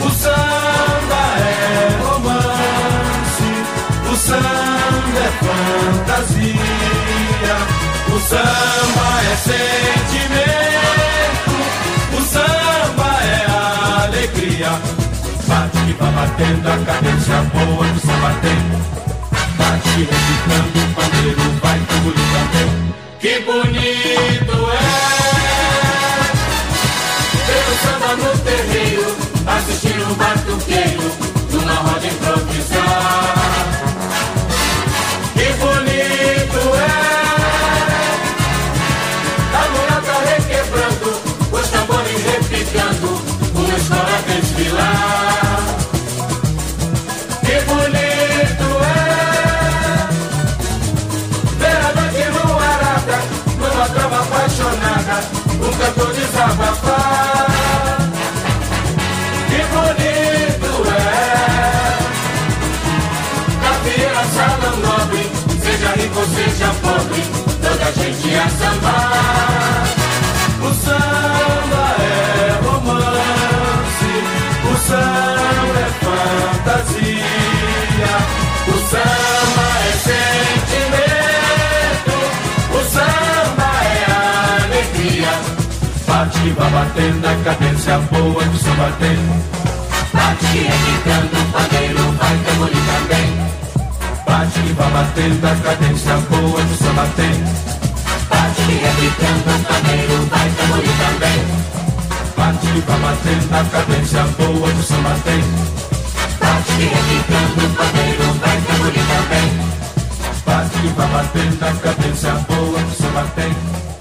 O samba é romance, o samba é fantasia, o samba é sentimento, o samba é alegria. Bate que vai batendo a cadência boa do samba tem. Bate repicando o pandeiro, vai tamborim também. Que bonito é no terreiro, assistir um batuqueiro numa roda improvisar. Que bonito é a mulata requebrando, os tambores repicando, uma escola desfilar. Que bonito é ver a noite numa trama apaixonada, um cantor desabafar. Seja pobre, toda gente a sambar. O samba é romance, o samba é fantasia, o samba é sentimento, o samba é alegria. Bate que vai batendo a cadência boa do samba tem. Bate que repicando o pandeiro vai tamborim também. Bate que vai batendo a cadência boa do samba tem. Bate que repicando o pandeiro vai tamborim também. Bate que vai batendo a cadência boa do samba tem. Bate que repicando o pandeiro vai tamborim também. Bate que vai batendo a cadência boa do samba tem.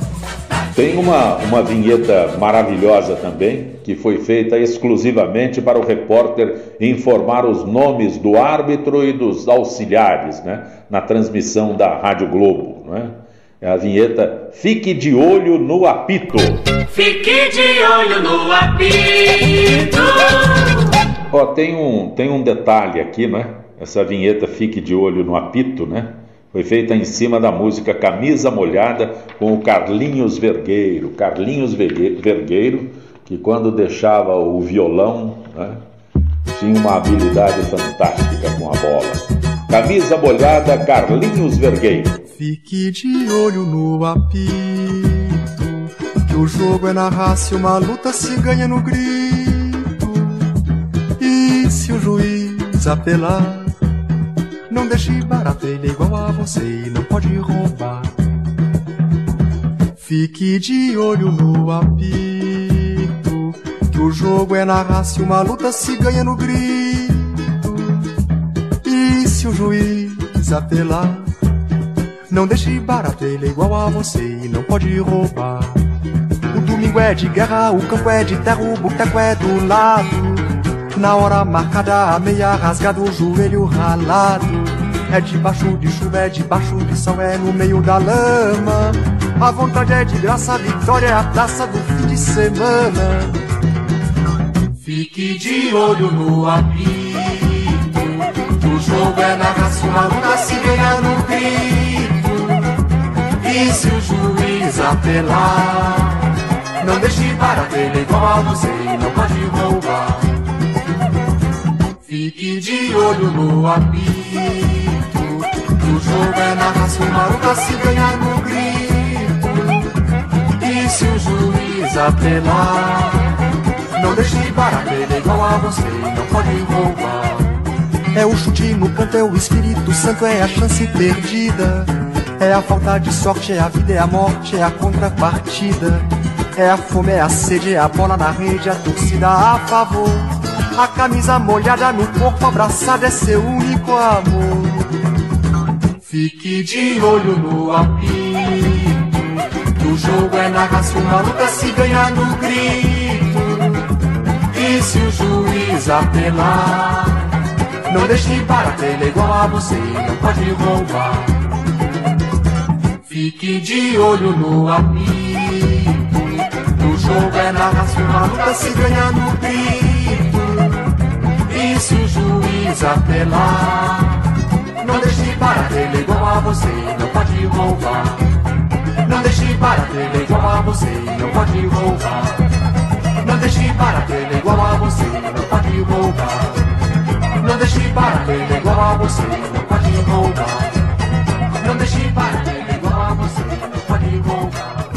Tem uma, uma vinheta maravilhosa também, que foi feita exclusivamente para o repórter informar os nomes do árbitro e dos auxiliares, né? Na transmissão da Rádio Globo, né? É a vinheta Fique de Olho no Apito. Fique de olho no apito. Ó, tem um, tem um detalhe aqui, né? Essa vinheta Fique de Olho no Apito, né? Foi feita em cima da música Camisa Molhada com o Carlinhos Vergueiro. Carlinhos Vergue- Vergueiro, que quando deixava o violão, né, tinha uma habilidade fantástica com a bola. Camisa Molhada, Carlinhos Vergueiro. Fique de olho no apito, que o jogo é na raça e uma luta se ganha no grito. E se o juiz apelar, não deixe barato, ele é igual a você e não pode roubar. Fique de olho no apito, que O jogo é na raça e uma luta se ganha no grito. E se o juiz apelar, não deixe barato, ele é igual a você e não pode roubar. O domingo é de guerra, o campo é de terra, o boteco é do lado. Na hora marcada, a meia rasgada, o joelho ralado. É debaixo de chuva, é debaixo de sol, é no meio da lama. A vontade é de graça, a vitória é a taça do fim de semana. Fique de olho no apito. O jogo é na raça, uma luta se ganha no grito. E se o juiz apelar, não deixe para ele igual a você não pode roubar. Fique de olho no apito. O jogo é na raça, uma luta se ganha no grito. E se o juiz apelar, não deixe para ele igual a você não pode roubar. É o chute no canto, é o Espírito Santo, é a chance perdida. É a falta de sorte, é a vida, é a morte, é a contrapartida. É a fome, é a sede, é a bola na rede, a torcida a favor. A camisa molhada no corpo abraçado é seu único amor. Fique de olho no apito. O jogo é na raça, uma luta se ganha no grito. E se o juiz apelar, não deixe para ele igual a você não pode roubar. Fique de olho no apito. O jogo é na raça, uma luta se ganha no grito. Se o juiz apelar, não deixe para ele igual a você não pode roubar. Não deixe para ele igual a você não pode roubar. Não deixe para ele igual a você não pode roubar. Não deixe para ele igual a você não pode roubar. Não deixe para ele igual a você não pode roubar.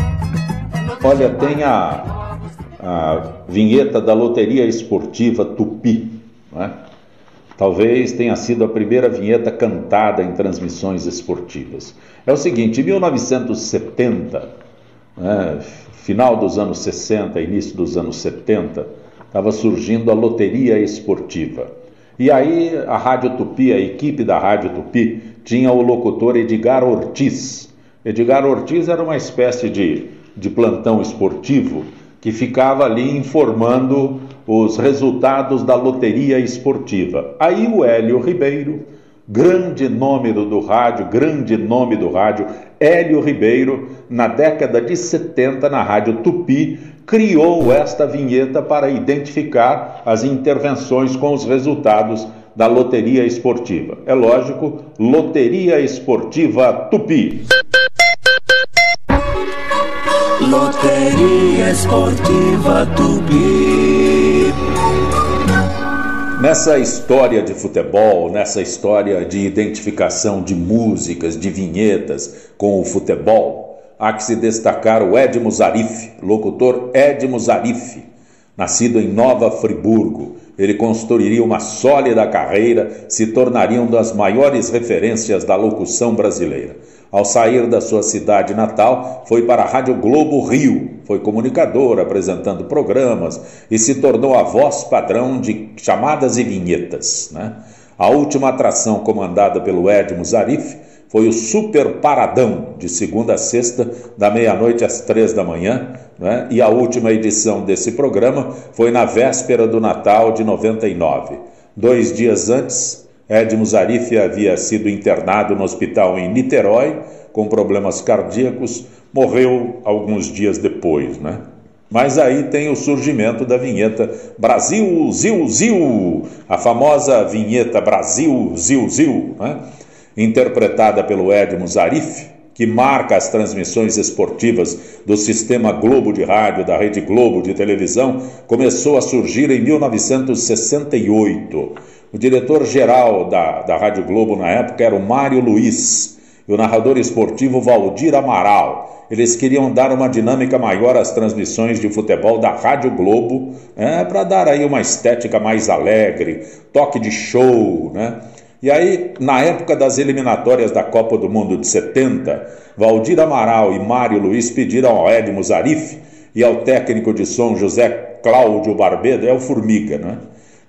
Olha, tem a, a vinheta da Loteria Esportiva Tupi? Talvez tenha sido a primeira vinheta cantada em transmissões esportivas. É o seguinte: em 1970, né, final dos anos 60, início dos anos 70, estava surgindo a Loteria Esportiva. E aí a Rádio Tupi, a equipe da Rádio Tupi, tinha o locutor Edgar Ortiz. Edgar Ortiz era uma espécie de, de plantão esportivo que ficava ali informando os resultados da loteria esportiva. Aí o Hélio Ribeiro, grande nome do, do, rádio, grande nome do rádio, Hélio Ribeiro, na década de 70, na Rádio Tupi, criou esta vinheta para identificar as intervenções com os resultados da loteria esportiva. É lógico, Loteria Esportiva Tupi. Loteria Esportiva Tupi. Nessa história de futebol, nessa história de identificação de músicas, de vinhetas com o futebol, há que se destacar o Edmo Zarif, locutor Edmo Zarif, nascido em Nova Friburgo. Ele construiria uma sólida carreira, se tornaria uma das maiores referências da locução brasileira. Ao sair da sua cidade natal, foi para a Rádio Globo Rio. Foi comunicador, apresentando programas e se tornou a voz padrão de chamadas e vinhetas. Né? A última atração comandada pelo Edmo Zarif foi o Super Paradão, de segunda a sexta, da meia-noite às três da manhã, né? e a última edição desse programa foi na véspera do Natal de 99. Dois dias antes, Edmo Zarif havia sido internado no hospital em Niterói com problemas cardíacos, morreu alguns dias depois, né? Mas aí tem o surgimento da vinheta Brasil Zil Zil, a famosa vinheta Brasil Zil Zil, né? interpretada pelo Edmo Zarif, que marca as transmissões esportivas do Sistema Globo de Rádio, da Rede Globo de Televisão, começou a surgir em 1968. O diretor-geral da, da Rádio Globo na época era o Mário Luiz e o narrador esportivo Valdir Amaral. Eles queriam dar uma dinâmica maior às transmissões de futebol da Rádio Globo, né, para dar aí uma estética mais alegre, toque de show, né? E aí, na época das eliminatórias da Copa do Mundo de 70, Valdir Amaral e Mário Luiz pediram ao Edmo Zarif e ao técnico de som José Cláudio Barbedo, é o Formiga, né?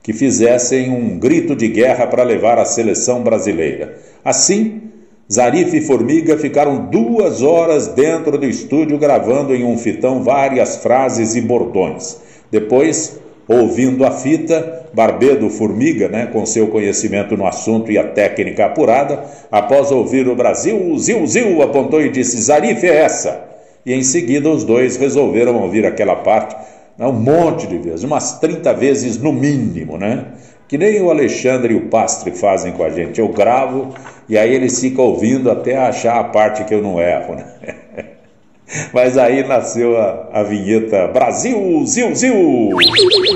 Que fizessem um grito de guerra para levar a seleção brasileira. Assim, Zarif e Formiga ficaram duas horas dentro do estúdio gravando em um fitão várias frases e bordões. Depois, ouvindo a fita, Barbedo Formiga, né, com seu conhecimento no assunto e a técnica apurada, após ouvir o Brasil, Zil Zil apontou e disse: Zarif é essa. E em seguida os dois resolveram ouvir aquela parte um monte de vezes, umas 30 vezes no mínimo, né? Que nem o Alexandre e o Pastre fazem com a gente. Eu gravo e aí eles ficam ouvindo até achar a parte que eu não erro, né? *laughs* Mas aí nasceu a, a vinheta Brasil, Zil, Zil!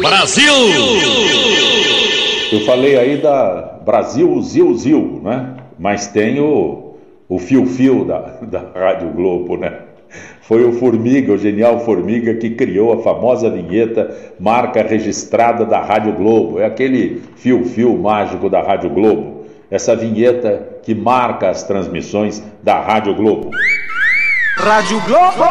Brasil! Eu falei aí da Brasil, Zil, Zil, né? Mas tem o, o fio-fio da, da Rádio Globo, né? Foi o Formiga, o genial Formiga, que criou a famosa vinheta marca registrada da Rádio Globo. É aquele fio-fio mágico da Rádio Globo. Essa vinheta que marca as transmissões da Rádio Globo. Rádio Globo!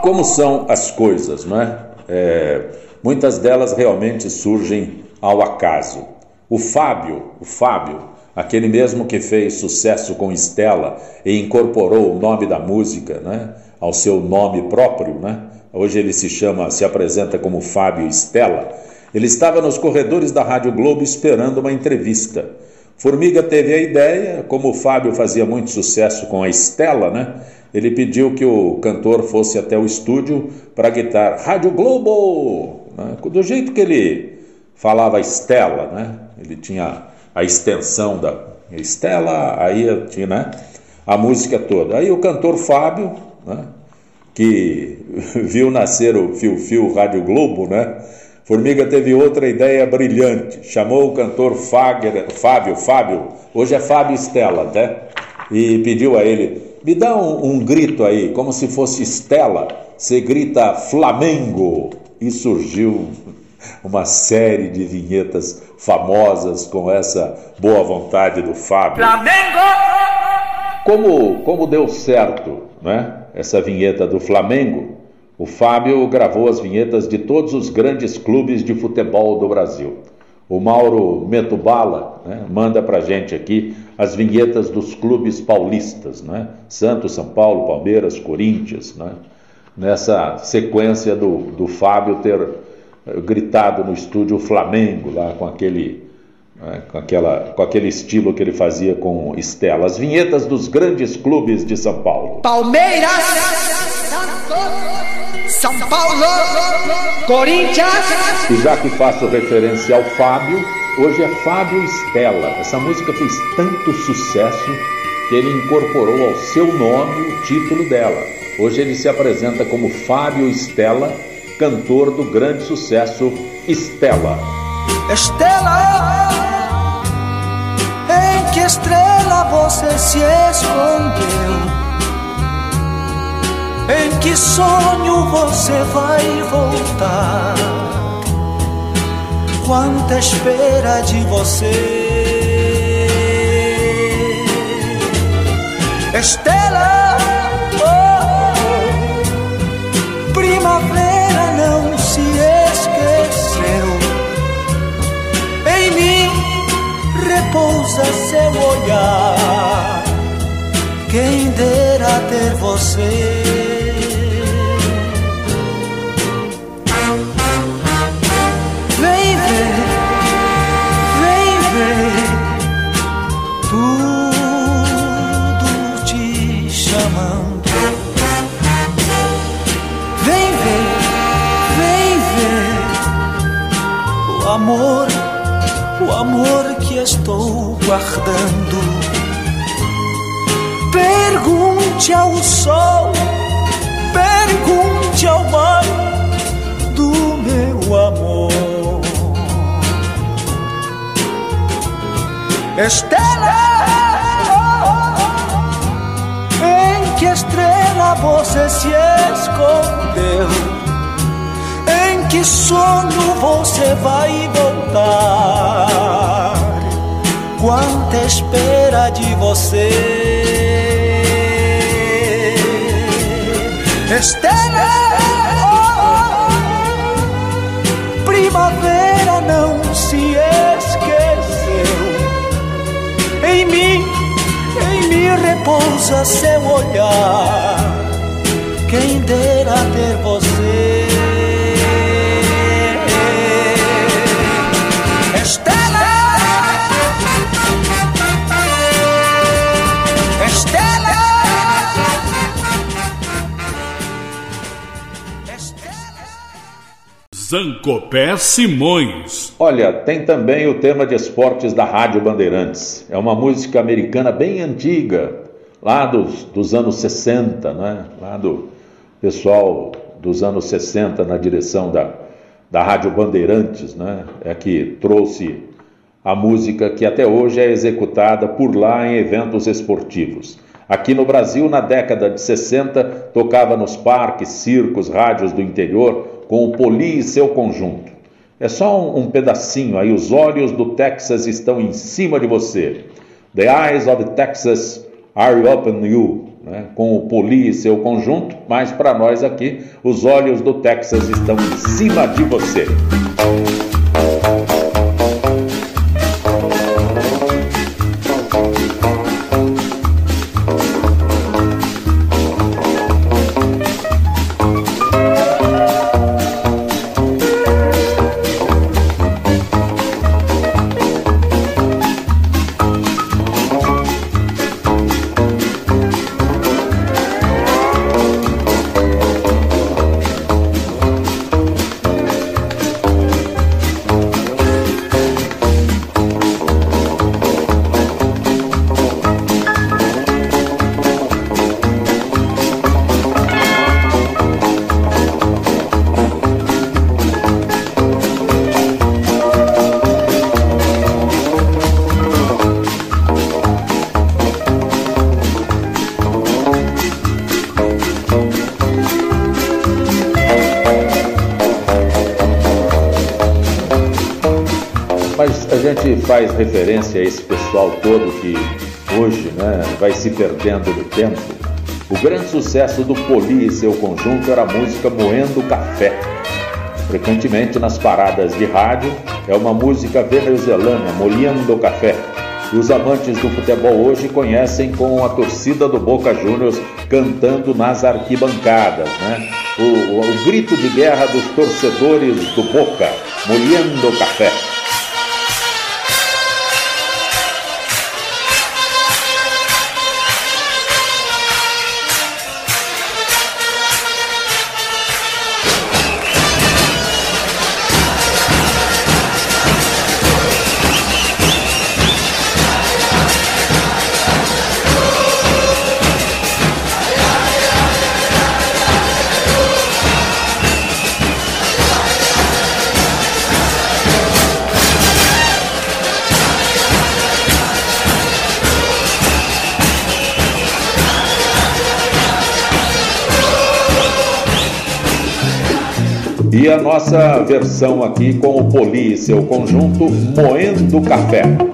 Como são as coisas, não é? é? Muitas delas realmente surgem ao acaso. O Fábio, o Fábio, aquele mesmo que fez sucesso com Estela e incorporou o nome da música né, ao seu nome próprio, né? hoje ele se chama, se apresenta como Fábio Estela, ele estava nos corredores da Rádio Globo esperando uma entrevista. Formiga teve a ideia, como o Fábio fazia muito sucesso com a Estela, né? Ele pediu que o cantor fosse até o estúdio para gritar Rádio Globo! Né? Do jeito que ele falava Estela, né? Ele tinha a extensão da Estela, aí tinha né, a música toda. Aí o cantor Fábio, né, que *laughs* viu nascer o Fio Fio Rádio Globo, né? Formiga teve outra ideia brilhante, chamou o cantor Fábio, Fábio, hoje é Fábio Estela, né? E pediu a ele, me dá um, um grito aí, como se fosse Estela, você grita Flamengo. E surgiu *laughs* uma série de vinhetas famosas com essa boa vontade do Fábio. Flamengo! Como, como deu certo né, essa vinheta do Flamengo, o Fábio gravou as vinhetas de todos os grandes clubes de futebol do Brasil. O Mauro Metubala né, manda para gente aqui as vinhetas dos clubes paulistas, né? Santos, São Paulo, Palmeiras, Corinthians, né? nessa sequência do, do Fábio ter gritado no estúdio Flamengo, lá com aquele, né, com, aquela, com aquele estilo que ele fazia com Estela. As vinhetas dos grandes clubes de São Paulo. Palmeiras, São Paulo, Corinthians. E já que faço referência ao Fábio, hoje é Fábio Estela. Essa música fez tanto sucesso que ele incorporou ao seu nome o título dela. Hoje ele se apresenta como Fábio Estela cantor do grande sucesso Estela. Estela, em que estrela você se escondeu? Em que sonho você vai voltar? Quanta espera de você? Estela, repousa seu olhar. Quem dera ter você. Vem ver, vem ver, tudo te chamando. Vem ver o amor, o amor estou guardando. Pergunte ao sol, pergunte ao mar do meu amor. Estela, em que estrela você se escondeu? Em que sono você vai voltar? quanta espera de você. Estela, oh, primavera não se esqueceu. Em mim, em mim repousa seu olhar. Quem dera ter você. Zancopé Simões. Olha, tem também o tema de esportes da Rádio Bandeirantes. É uma música americana bem antiga, lá dos, dos anos 60, né? Lá do pessoal dos anos 60 na direção da, da Rádio Bandeirantes, né? É que trouxe a música que até hoje é executada por lá em eventos esportivos. Aqui no Brasil, na década de 60, tocava nos parques, circos, rádios do interior com o Poli e seu conjunto. É só um, um pedacinho aí, os olhos do Texas estão em cima de você. The eyes of Texas are upon you, né? com o Poli e seu conjunto, mas para nós aqui, os olhos do Texas estão em cima de você. Faz referência a esse pessoal todo que hoje né, vai se perdendo no tempo. O grande sucesso do Poli e seu conjunto era a música Moendo Café. Frequentemente nas paradas de rádio, é uma música venezuelana, Molhando Café. E os amantes do futebol hoje conhecem com a torcida do Boca Juniors cantando nas arquibancadas, né? O, o, o grito de guerra dos torcedores do Boca, Molhando Café. A nossa versão aqui com o Poli e seu conjunto Moendo Café.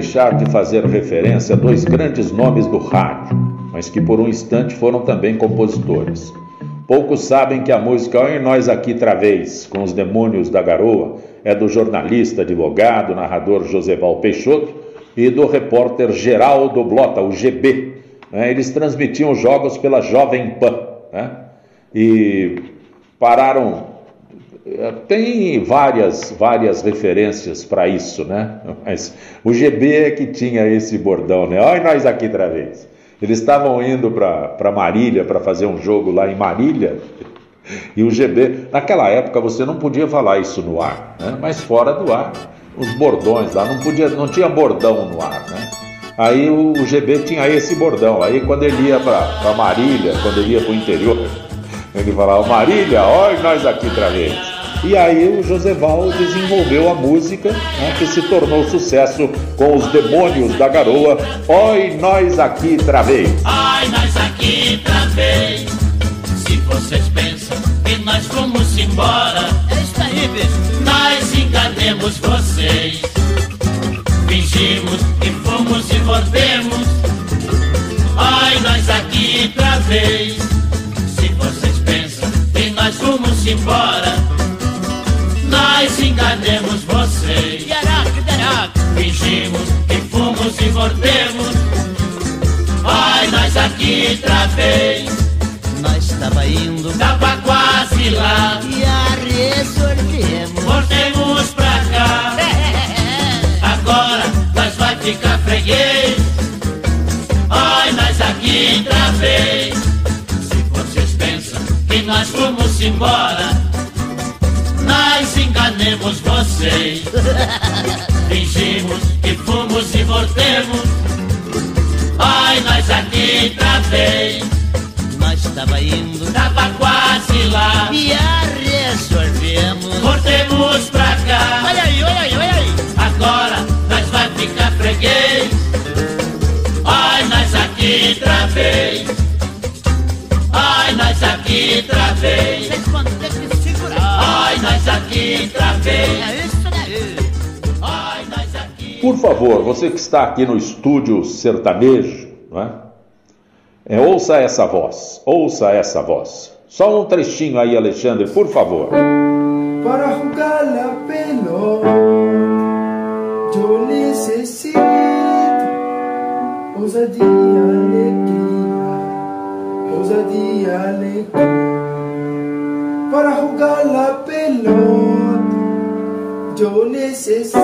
Deixar de fazer referência a dois grandes nomes do rádio, mas que por um instante foram também compositores. Poucos sabem que a música Oi Nós Aqui Travês, com os Demônios da Garoa, é do jornalista, advogado, narrador Joseval Peixoto e do repórter Geraldo Blota, o GB. Né? Eles transmitiam jogos pela Jovem Pan né? e pararam. Tem várias, várias referências para isso, né? *laughs* Mas o GB é que tinha esse bordão, né? Olha nós aqui outra vez. Eles estavam indo para Marília para fazer um jogo lá em Marília. *laughs* E o GB, naquela época você não podia falar isso no ar, né? mas fora do ar, os bordões lá, não, podia, não tinha bordão no ar. Né? Aí o, o GB tinha esse bordão. Aí quando ele ia para Marília, quando ele ia para o interior, *laughs* ele falava: Marília, olha nós aqui outra vez. E aí o Joseval desenvolveu a música né, que se tornou sucesso com os demônios da garoa. Oi, nós aqui travei. Ai, nós aqui travei. Se vocês pensam que nós fomos embora. Nós enganemos vocês. Fingimos que fomos e voltemos. Ai, nós aqui travei. Se vocês pensam que nós fomos embora nós enganemos vocês. Fingimos que fomos e voltemos. Ai, nós aqui travei. Nós tava indo, tava quase lá. E a resolvemos. Voltemos pra cá. *laughs* Agora nós vai ficar freguês. Ai, nós aqui travei. Se vocês pensam que nós fomos embora enganemos vocês. *laughs* Fingimos que fomos e voltemos. Ai, nós aqui travei. Nós tava indo, tava quase lá. E a resolvemos. Voltemos pra cá. Olha aí, olha aí, olha aí. Agora nós vai ficar freguês. Ai, nós aqui travei. Ai, nós aqui travei. Vocês nós aqui travei. É. Por favor, você que está aqui no estúdio sertanejo, não é? É, ouça essa voz, ouça essa voz. Só um trechinho aí, Alexandre, por favor. Para jugar la pelota, eu necessito ousadia, alegria, ousadia, alegria. Para jugar la pelota, yo necesito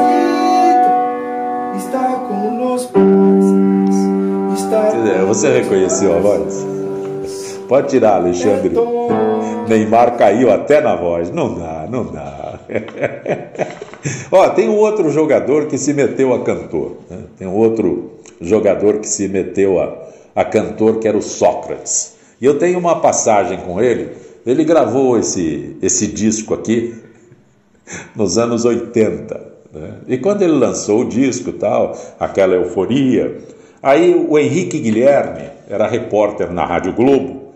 estar com los pases. Estar Você reconheceu a voz? Pode tirar, Alexandre. Neymar caiu até na voz. Não dá, não dá. Ó, tem um outro jogador que se meteu a cantor. Né? Tem um outro jogador que se meteu a, a cantor, que era o Sócrates. E eu tenho uma passagem com ele. Ele gravou esse, esse disco aqui *laughs* nos anos 80. Né? E quando ele lançou o disco tal, aquela euforia, aí o Henrique Guilherme era repórter na Rádio Globo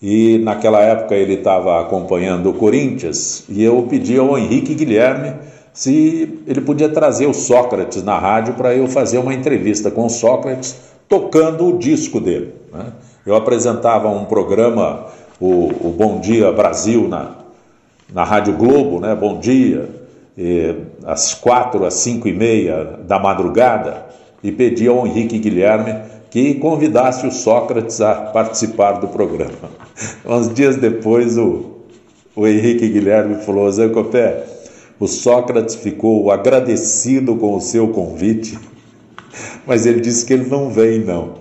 e naquela época ele estava acompanhando o Corinthians e eu pedi ao Henrique Guilherme se ele podia trazer o Sócrates na rádio para eu fazer uma entrevista com o Sócrates tocando o disco dele. Né? Eu apresentava um programa, o, o Bom Dia Brasil, na, na Rádio Globo, né? Bom Dia, às quatro, às cinco e meia da madrugada, e pedi ao Henrique Guilherme que convidasse o Sócrates a participar do programa. *laughs* Uns dias depois, o, o Henrique Guilherme falou: Zé Copé, o Sócrates ficou agradecido com o seu convite, *laughs* mas ele disse que ele não vem, não.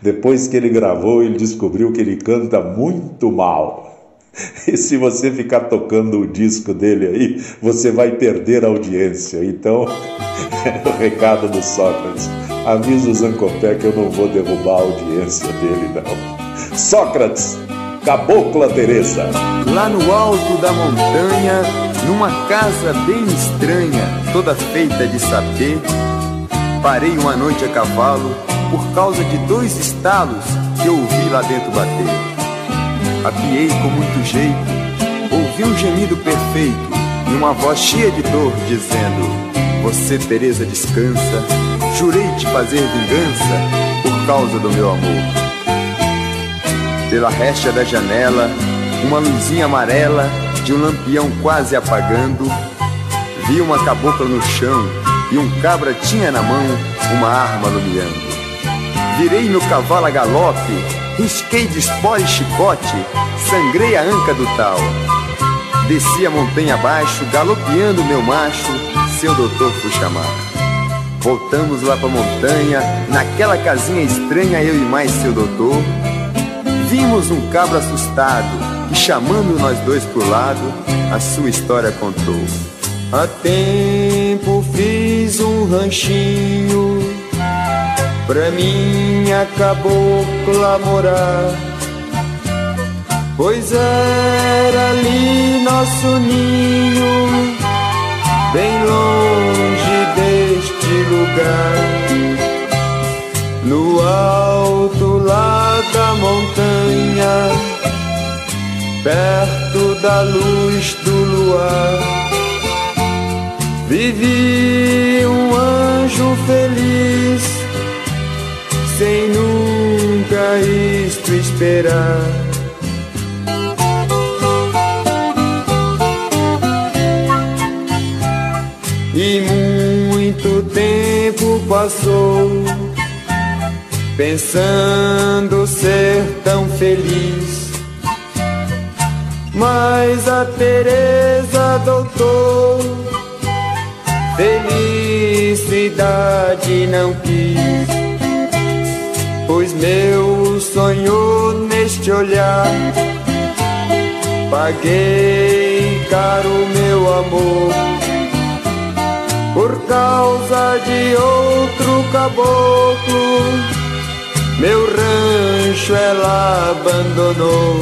Depois que ele gravou, ele descobriu que ele canta muito mal. *laughs* E se você ficar tocando o disco dele aí, você vai perder a audiência. Então, *laughs* é o recado do Sócrates. Avisa o Zancopé que eu não vou derrubar a audiência dele, não. Sócrates, Cabocla Teresa. Lá no alto da montanha, numa casa bem estranha, toda feita de sapê, parei uma noite a cavalo por causa de dois estalos que eu ouvi lá dentro bater. Apiei com muito jeito, ouvi um gemido perfeito e uma voz cheia de dor dizendo: Você, Teresa, descansa. Jurei te fazer vingança por causa do meu amor. Pela recha da janela, uma luzinha amarela de um lampião quase apagando. Vi uma cabocla no chão e um cabra tinha na mão uma arma alumiando. Virei meu cavalo a galope, risquei de espora e chicote, sangrei a anca do tal. Desci a montanha abaixo, galopeando meu macho, seu doutor fui chamar. Voltamos lá pra montanha, naquela casinha estranha, eu e mais seu doutor. Vimos um cabra assustado, que chamando nós dois pro lado, a sua história contou. Há tempo fiz um ranchinho pra minha cabocla morar. Pois era ali nosso ninho, bem longe deste lugar. No alto lá da montanha, perto da luz do luar. Vivi um anjo feliz, sem nunca isto esperar. E muito tempo passou, pensando ser tão feliz. Mas a Teresa doutor felicidade não pois meu sonho neste olhar paguei caro meu amor por causa de outro caboclo, meu rancho ela abandonou.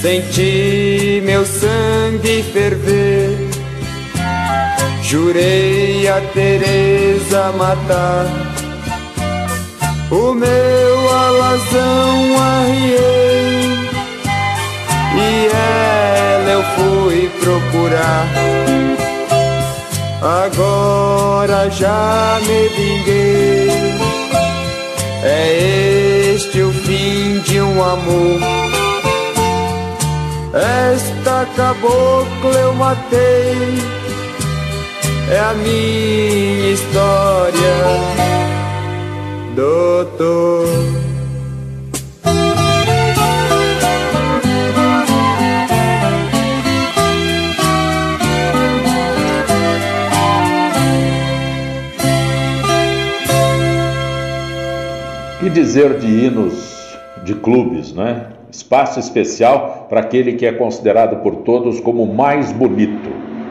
Senti meu sangue ferver, jurei a Teresa matar. O meu alazão arriei e ela eu fui procurar. Agora já me vinguei, é este o fim de um amor. Esta cabocla eu matei, é a minha história, doutor. Que dizer de hinos de clubes, né? Espaço especial para aquele que é considerado por todos como o mais bonito,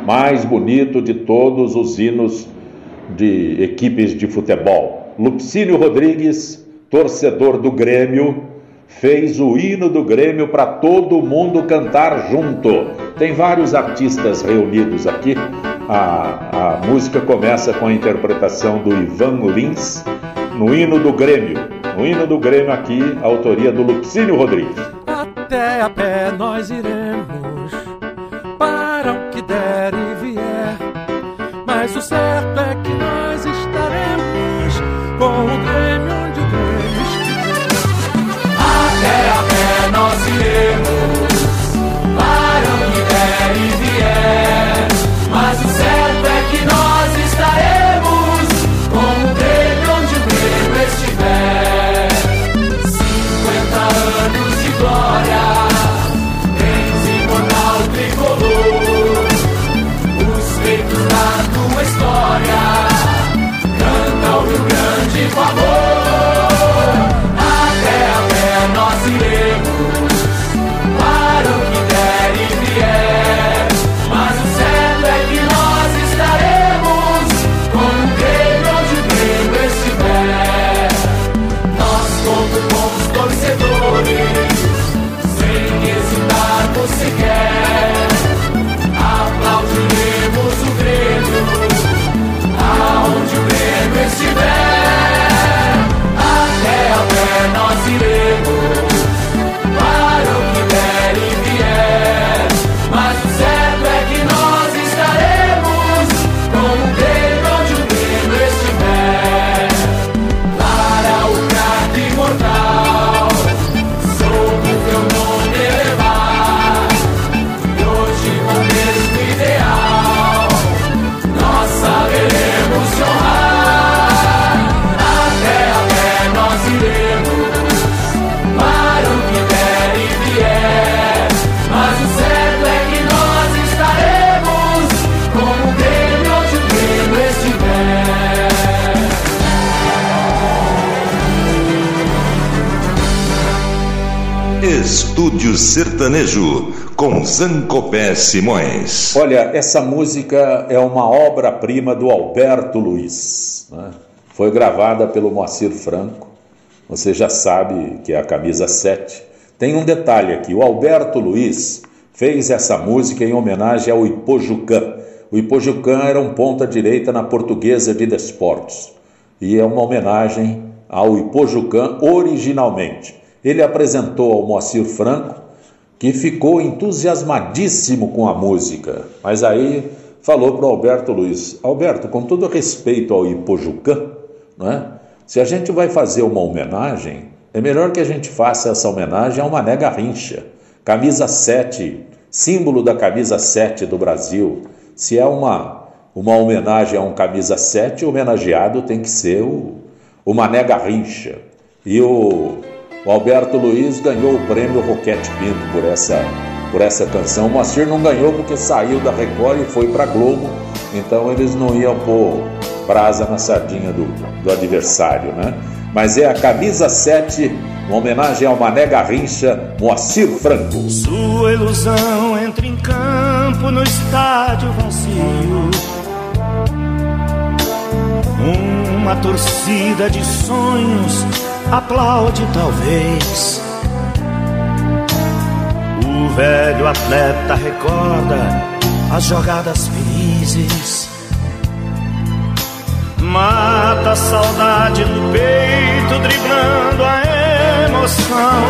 mais bonito de todos os hinos de equipes de futebol. Lupcínio Rodrigues, torcedor do Grêmio, fez o hino do Grêmio para todo mundo cantar junto. Tem vários artistas reunidos aqui. A, a música começa com a interpretação do Ivan Lins no hino do Grêmio. No hino do Grêmio aqui, a autoria do Lupcínio Rodrigues. Até a pé nós iremos, Mas Sertanejo, com Zancopé Simões. Olha, essa música é uma obra-prima do Alberto Luiz. Né? Foi gravada pelo Moacir Franco. Você já sabe que é a camisa 7. Tem um detalhe aqui: o Alberto Luiz fez essa música em homenagem ao Ipojucã. O Ipojucã era um ponta-direita na portuguesa de desportos. E é uma homenagem ao Ipojucã originalmente. Ele apresentou ao Moacir Franco, que ficou entusiasmadíssimo com a música. Mas aí falou para o Alberto Luiz: Alberto, com todo respeito ao Ipojucã, não é? se a gente vai fazer uma homenagem, é melhor que a gente faça essa homenagem a uma nega rincha. Camisa 7, símbolo da camisa 7 do Brasil. Se é uma, uma homenagem a um camisa 7, o homenageado tem que ser o, o Mané Garrincha. E o, o Alberto Luiz ganhou o prêmio Roquete Pinto por essa, por essa canção. O Moacir não ganhou porque saiu da Record e foi para Globo, então eles não iam pôr brasa na sardinha do, do adversário, né? Mas é a camisa 7, uma homenagem ao Mané Garrincha, Moacir Franco. Sua ilusão entra em campo no estádio vazio. Uma torcida de sonhos aplaude talvez. O velho atleta recorda as jogadas felizes. Mata a saudade no peito, driblando a emoção.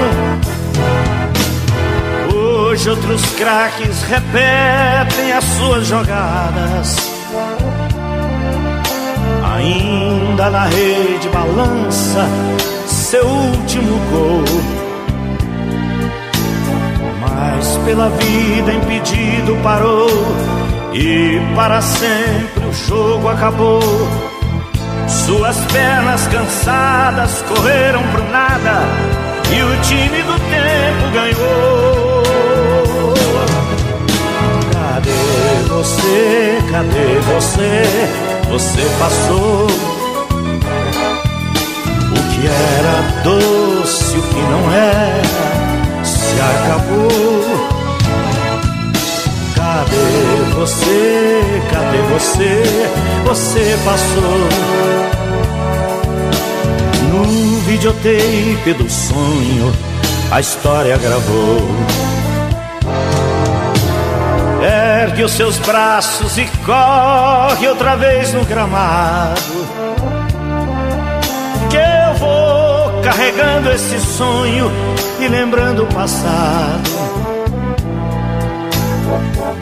Hoje outros craques repetem as suas jogadas. Ainda na rede balança seu último gol. Mas pela vida impedido parou e para sempre o jogo acabou. Suas pernas cansadas correram pro nada e o time do tempo ganhou. Cadê você? Cadê você? Você passou que era doce, o que não era, se acabou. Cadê você? Cadê você? Você passou no videotape do sonho, a história gravou. Ergue os seus braços e corre outra vez no gramado. Carregando esse sonho e lembrando o passado.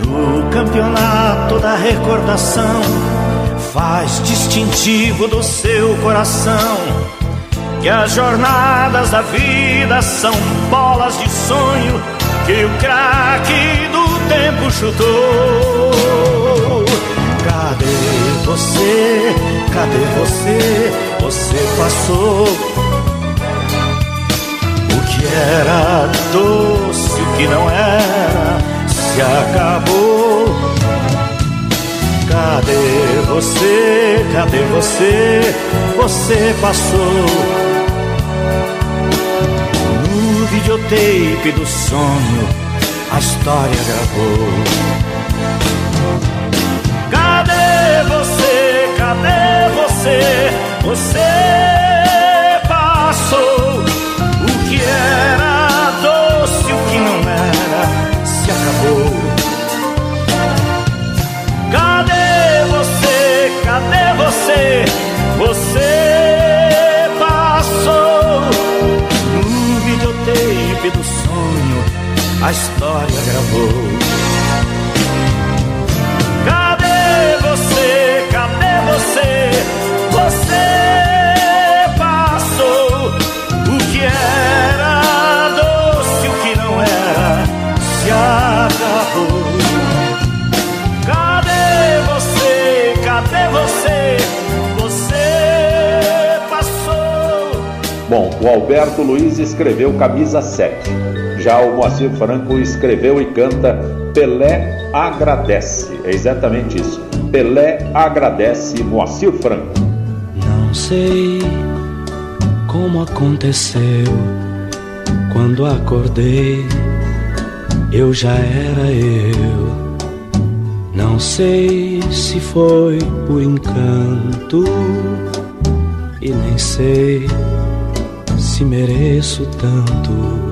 Do campeonato da recordação, faz distintivo do seu coração. Que as jornadas da vida são bolas de sonho que o craque do tempo chutou. Cadê você? Cadê você? Você passou. Que era doce, o que não era, se acabou. Cadê você? Cadê você? Você passou. No videotape do sonho a história gravou. Cadê você? Cadê você? Você a história gravou. Cadê você? Cadê você? Você passou o que era doce, o que não era, se acabou. Cadê você? Cadê você? Você passou. Bom, o Alberto Luiz escreveu Camisa 7. Já o Moacir Franco escreveu e canta Pelé agradece. É exatamente isso. Pelé agradece Moacir Franco. Não sei como aconteceu Quando acordei, eu já era eu. Não sei se foi por encanto e nem sei se mereço tanto.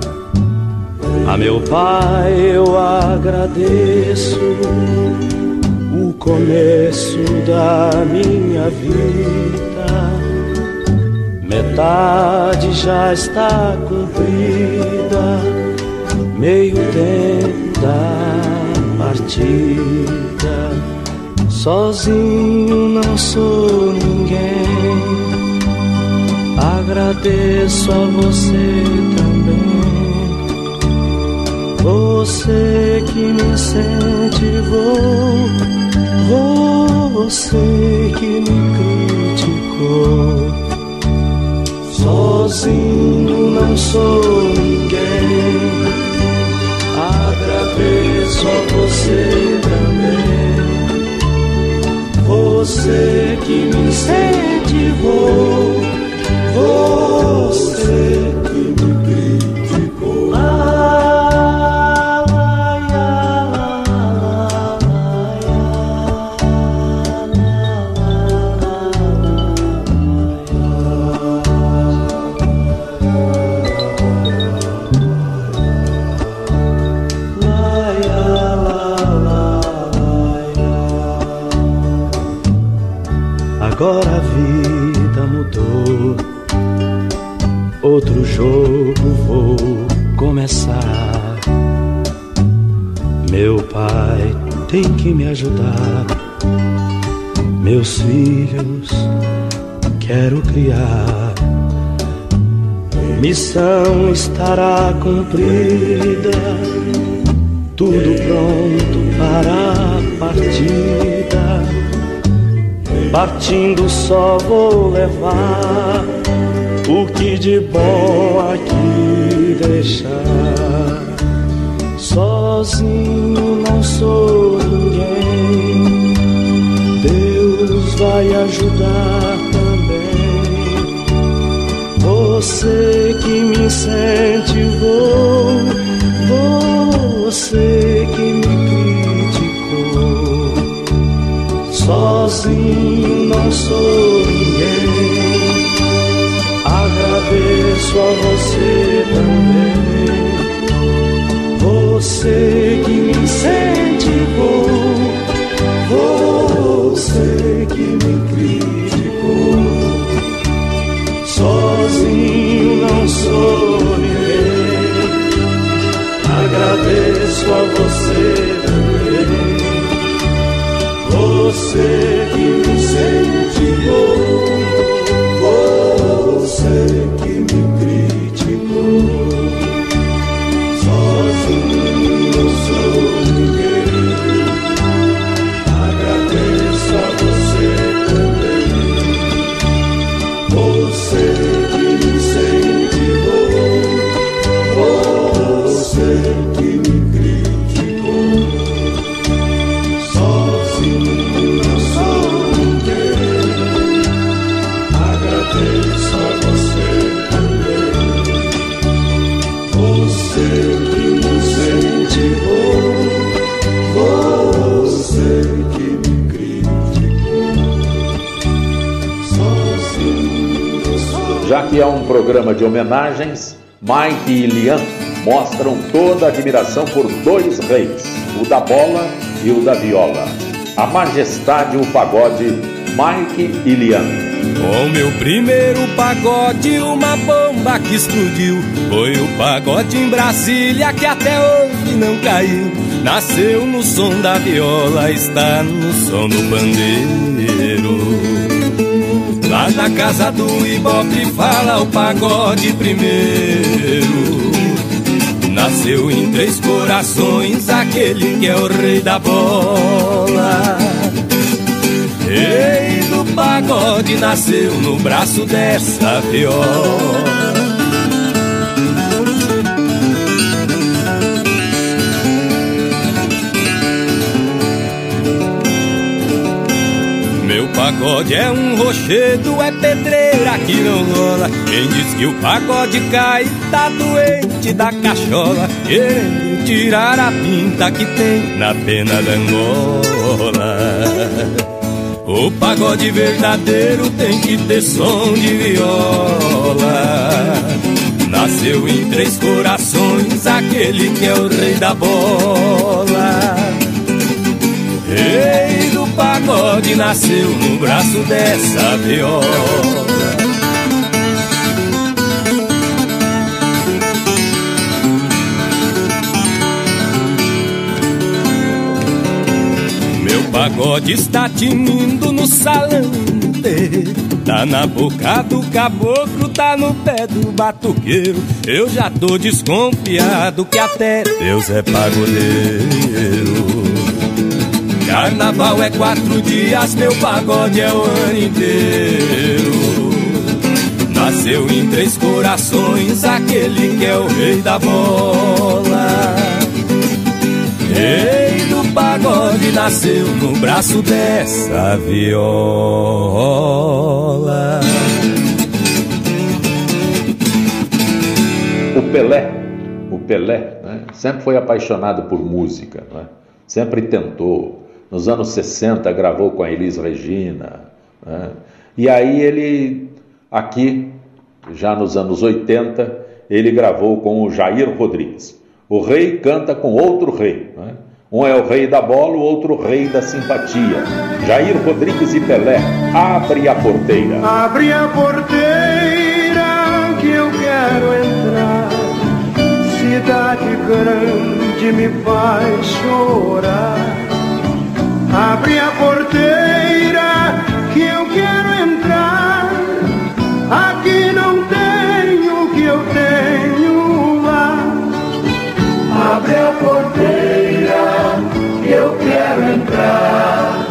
A meu pai eu agradeço o começo da minha vida. Metade já está cumprida, meio tempo da partida. Sozinho não sou ninguém. Agradeço a você também. Você que me incentivou, você que me criticou. Sozinho não sou ninguém. Agradeço a você também. Você que me incentivou, você que me tem que me ajudar. Meus filhos quero criar. Missão estará cumprida. Tudo pronto para a partida. Partindo só vou levar o que de bom aqui deixar. Sozinho não sou ninguém, Deus vai ajudar também. Você que me incentivou, você que me criticou. Sozinho não sou ninguém. Agradeço a você também. Você que me incentivou. Você que me criticou. Sozinho não sou ninguém. Agradeço a você também. Você que me incentivou, Já que é um programa de homenagens, Mike e Lian mostram toda a admiração por dois reis, o da bola e o da viola. A majestade o pagode, Mike e Lian. Com meu primeiro pagode, uma bomba que explodiu. Foi o pagode em Brasília que até hoje não caiu. Nasceu no som da viola, está no som do pandeiro. Na casa do Ibope fala o pagode primeiro. Nasceu em três corações aquele que é o rei da bola. Rei do pagode nasceu no braço dessa viola. Pagode é um rochedo, é pedreira que não rola. Quem diz que o pagode cai tá doente da cachola, querendo tirar a pinta que tem na pena da Angola. O pagode verdadeiro tem que ter som de viola. Nasceu em três corações aquele que é o rei da bola. Do pagode nasceu no braço dessa viola. Meu pagode está tinindo no salão Tá na boca do caboclo, tá no pé do batuqueiro. Eu já tô desconfiado que até Deus é pagodeiro. Carnaval é quatro dias, meu pagode é o ano inteiro. Nasceu em três corações, aquele que é o rei da bola. Rei do pagode nasceu no braço dessa viola. O Pelé, o Pelé, né, sempre foi apaixonado por música, né, sempre tentou. Nos anos 60 gravou com a Elis Regina. Né, e aí ele, aqui, já nos anos 80, ele gravou com o Jair Rodrigues. O rei canta com outro rei. Né? Um é o rei da bola, o outro rei da simpatia. Jair Rodrigues e Pelé, abre a porteira. Abre a porteira que eu quero entrar. Cidade grande me faz chorar. Abre a porteira que eu quero entrar. Aqui não tenho o que eu tenho lá. Abre a porteira que eu quero entrar.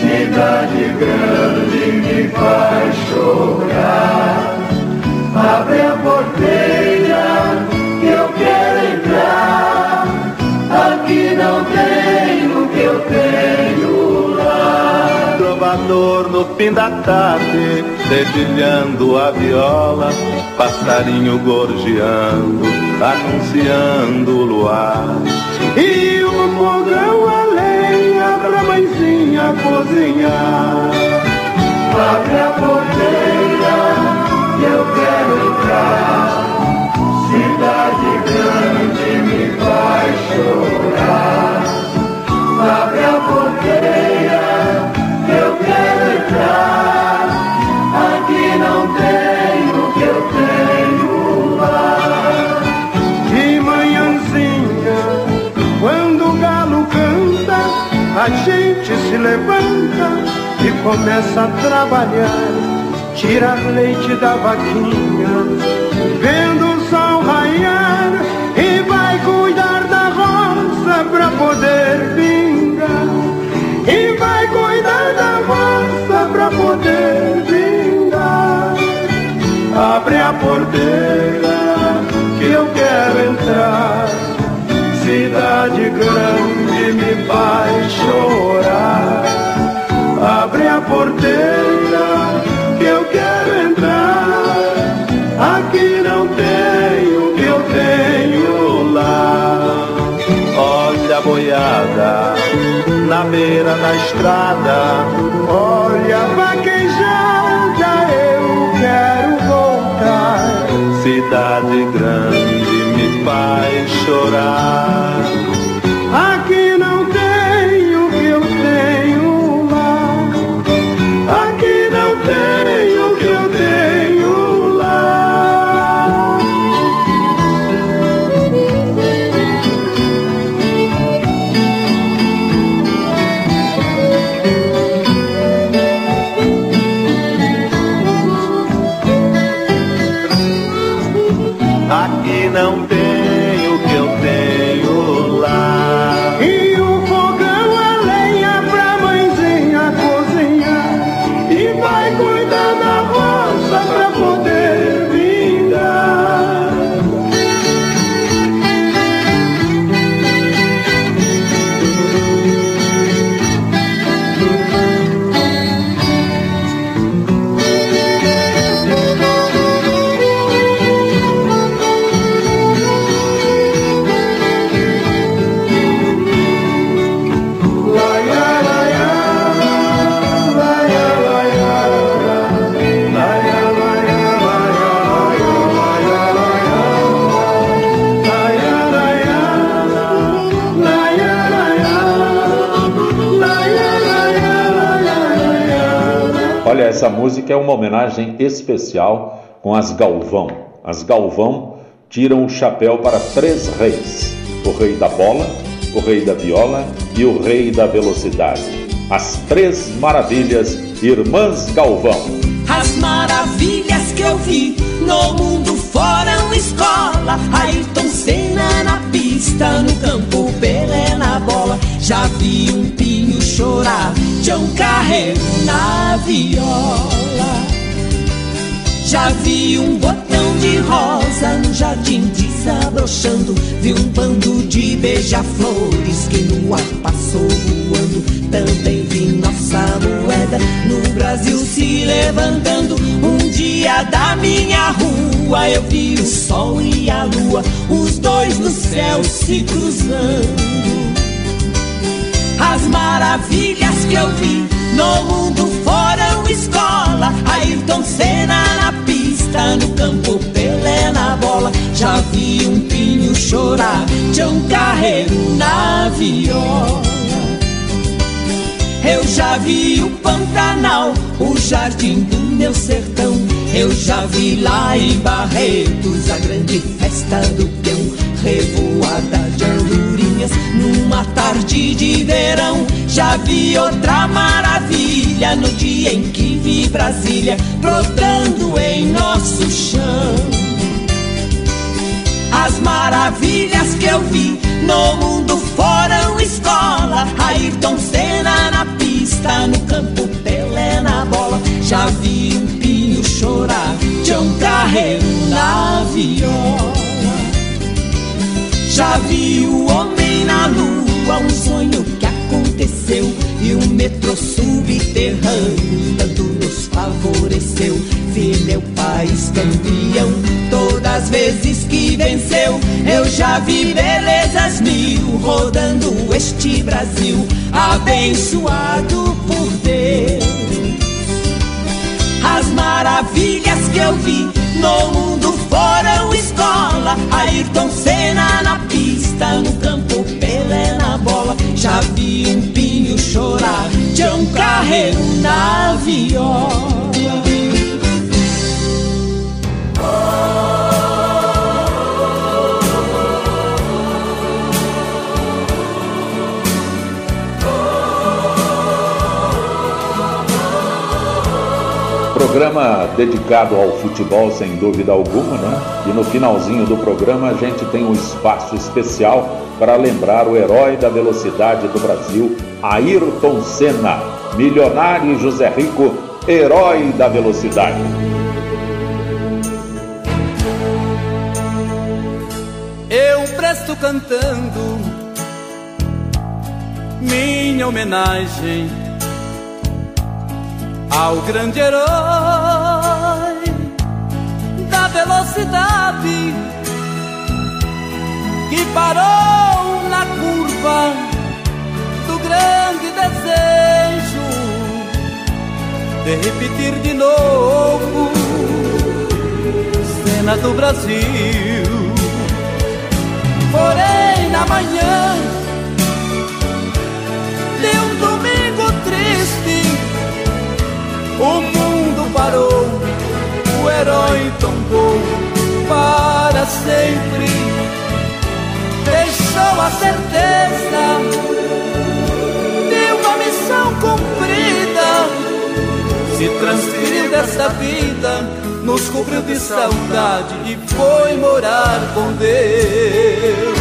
Cidade grande me faz chorar. Abre a porteira fim da tarde, dedilhando a viola, passarinho gorjeando, anunciando o luar. E o fogão a lenha pra mãezinha cozinhar. Abre a porteira que eu quero entrar. Cidade grande me faz chorar. Abre a porteira Aqui não tenho o que eu tenho lá. De manhãzinha, quando o galo canta, a gente se levanta e começa a trabalhar. Tirar leite da vaquinha, porteira que eu quero entrar. Cidade grande me faz chorar. Abre a porteira que eu quero entrar. Aqui não tenho o que eu tenho lá. Olha a boiada na beira da estrada. Chorar. Essa música é uma homenagem especial com as Galvão. As Galvão tiram o chapéu para três reis: o rei da bola, o rei da viola e o rei da velocidade. As três maravilhas, irmãs Galvão. As maravilhas que eu vi no mundo foram escola. Ayrton Senna na pista, no campo, Pelé na bola. Já vi um pinho chorar, João Carreiro na viola. Já vi um botão de rosa no jardim desabrochando. Vi um bando de beija-flores que no ar passou voando. Também vi nossa moeda no Brasil se levantando. Um dia da minha rua eu vi o sol e a lua, os dois no céu se cruzando. As maravilhas que eu vi no mundo foram escola. Ayrton Senna na pista, no campo, Pelé na bola. Já vi um pinho chorar, Tião Carreiro na viola. Eu já vi o Pantanal, o jardim do meu sertão. Eu já vi lá em Barretos a grande festa do peão. Revoada de numa tarde de verão. Já vi outra maravilha no dia em que vi Brasília brotando em nosso chão. As maravilhas que eu vi no mundo foram escola. Ayrton Senna na pista, no campo, Pelé na bola. Já vi um pinho chorar, Tião Carreiro na viola. Já vi o homem na lua, um sonho que aconteceu. E o metrô subterrâneo tanto nos favoreceu. Vi meu país campeão, todas as vezes que venceu. Eu já vi belezas mil rodando este Brasil, abençoado por Deus. As maravilhas que eu vi no mundo foram escola. Ayrton Senna na pista, no campo, Pelé na bola. Já vi um pinho chorar, Tião Carreiro na viola. Programa dedicado ao futebol, sem dúvida alguma, né? E no finalzinho do programa a gente tem um espaço especial para lembrar o herói da velocidade do Brasil, Ayrton Senna, milionário José Rico, herói da velocidade. Eu presto cantando minha homenagem ao grande herói da velocidade que parou na curva do grande desejo de repetir de novo cena do Brasil. Herói tombou para sempre. Deixou a certeza de uma missão cumprida. Se transferiu desta vida, nos cobriu de saudade e foi morar com Deus.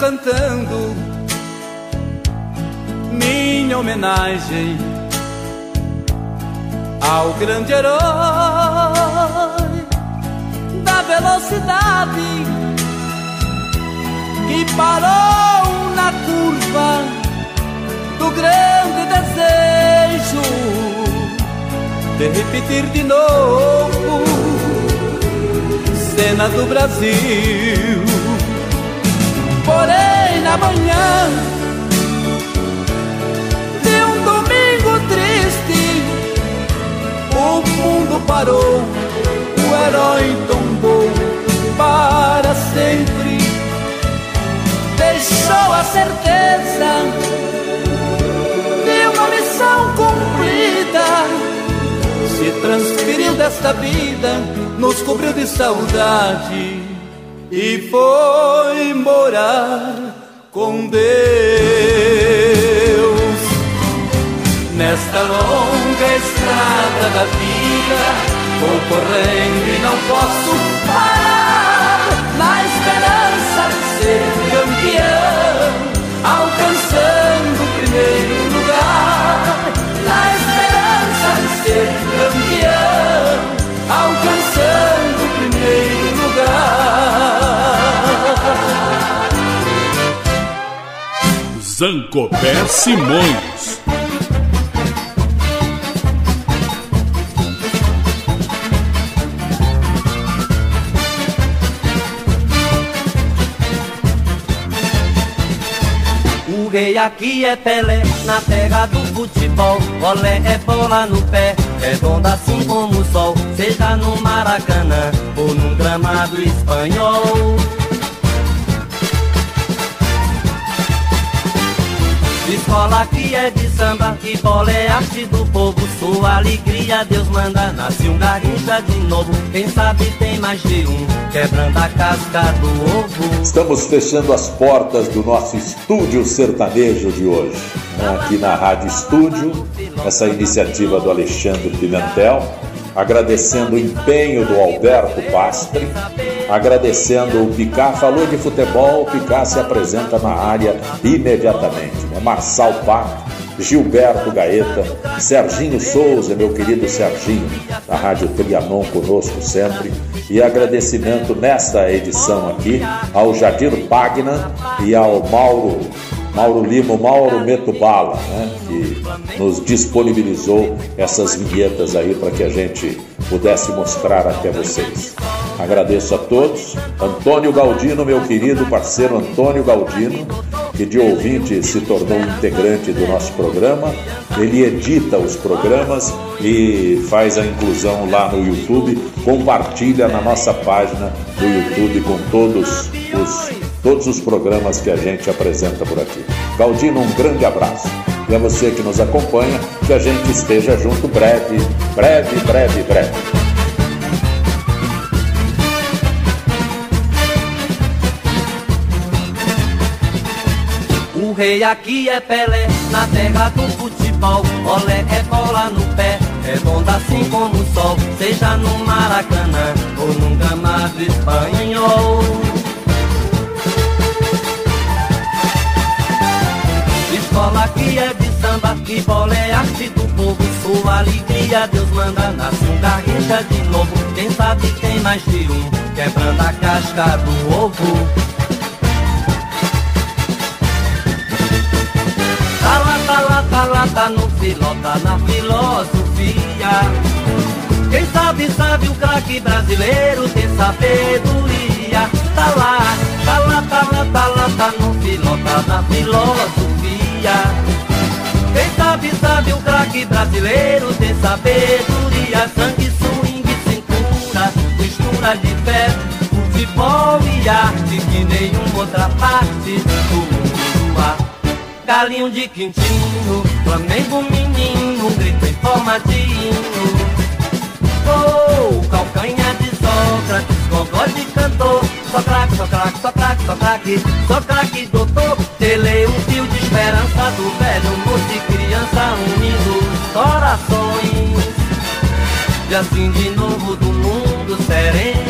Cantando minha homenagem ao grande herói da velocidade que parou na curva do grande desejo de repetir de novo cena do Brasil. Porém, na manhã de um domingo triste, o mundo parou, o herói tombou para sempre. Deixou a certeza de uma missão cumprida. Se transferiu desta vida, nos cobriu de saudade e foi morar com Deus. Nesta longa estrada da vida, vou correndo e não posso parar. Na esperança de ser campeão, alcançando o primeiro Zancopé Simões. O rei aqui é Pelé, na terra do futebol. Olé é bola no pé, é redonda assim como o sol. Seja no Maracanã ou num gramado espanhol. Escola aqui é de samba, e bola é arte do povo. Sua alegria Deus manda, nasce um garrincha de novo. Quem sabe tem mais de um, quebrando a casca do ovo. Estamos fechando as portas do nosso estúdio sertanejo de hoje. Aqui na Rádio Estúdio, essa iniciativa do Alexandre Pimentel, agradecendo o empenho do Alberto Pastre, agradecendo o Picá, falou de futebol, o Picá se apresenta na área imediatamente. Né? Marçal Pato, Gilberto Gaeta, Serginho Souza, meu querido Serginho, da Rádio Trianon conosco sempre. E agradecimento nesta edição aqui ao Jadir Pagna e ao Mauro, Mauro Lima, Mauro Metubala, né, que nos disponibilizou essas vinhetas aí para que a gente pudesse mostrar até vocês. Agradeço a todos. Antônio Galdino, meu querido parceiro Antônio Galdino, que de ouvinte se tornou integrante do nosso programa. Ele edita os programas e faz a inclusão lá no YouTube, compartilha na nossa página do YouTube com todos os, todos os programas que a gente apresenta por aqui. Galdino, um grande abraço. E a você que nos acompanha, que a gente esteja junto breve, breve, breve, breve. O rei aqui é Pelé, na terra do futebol. Olé é bola no pé, redonda assim como o sol. Seja no Maracanã ou num gramado espanhol. Escola aqui é de samba, que bola é arte do povo. Sua alegria Deus manda, nasce um garrincha de novo. Quem sabe tem mais de um, quebrando a casca do ovo. Tá lá, tá lá, tá lá, tá no filó, tá na filosofia. Quem sabe, sabe o craque brasileiro tem sabedoria. Tá lá, tá lá, tá lá, tá lá, tá no filó, tá na filosofia. Quem sabe, sabe o craque brasileiro tem sabedoria. Sangue, swing, cintura, mistura de fé, futebol e arte que nenhuma outra parte do mundo há. Galinho de quintinho, Flamengo menino, grito em forma de hino. Oh, calcanha de Sócrates, gogó de cantor. Só craque, só craque, só craque, craque, só craque, doutor. Telei um fio de esperança do velho moço e criança unindo corações. E assim de novo do mundo seremos,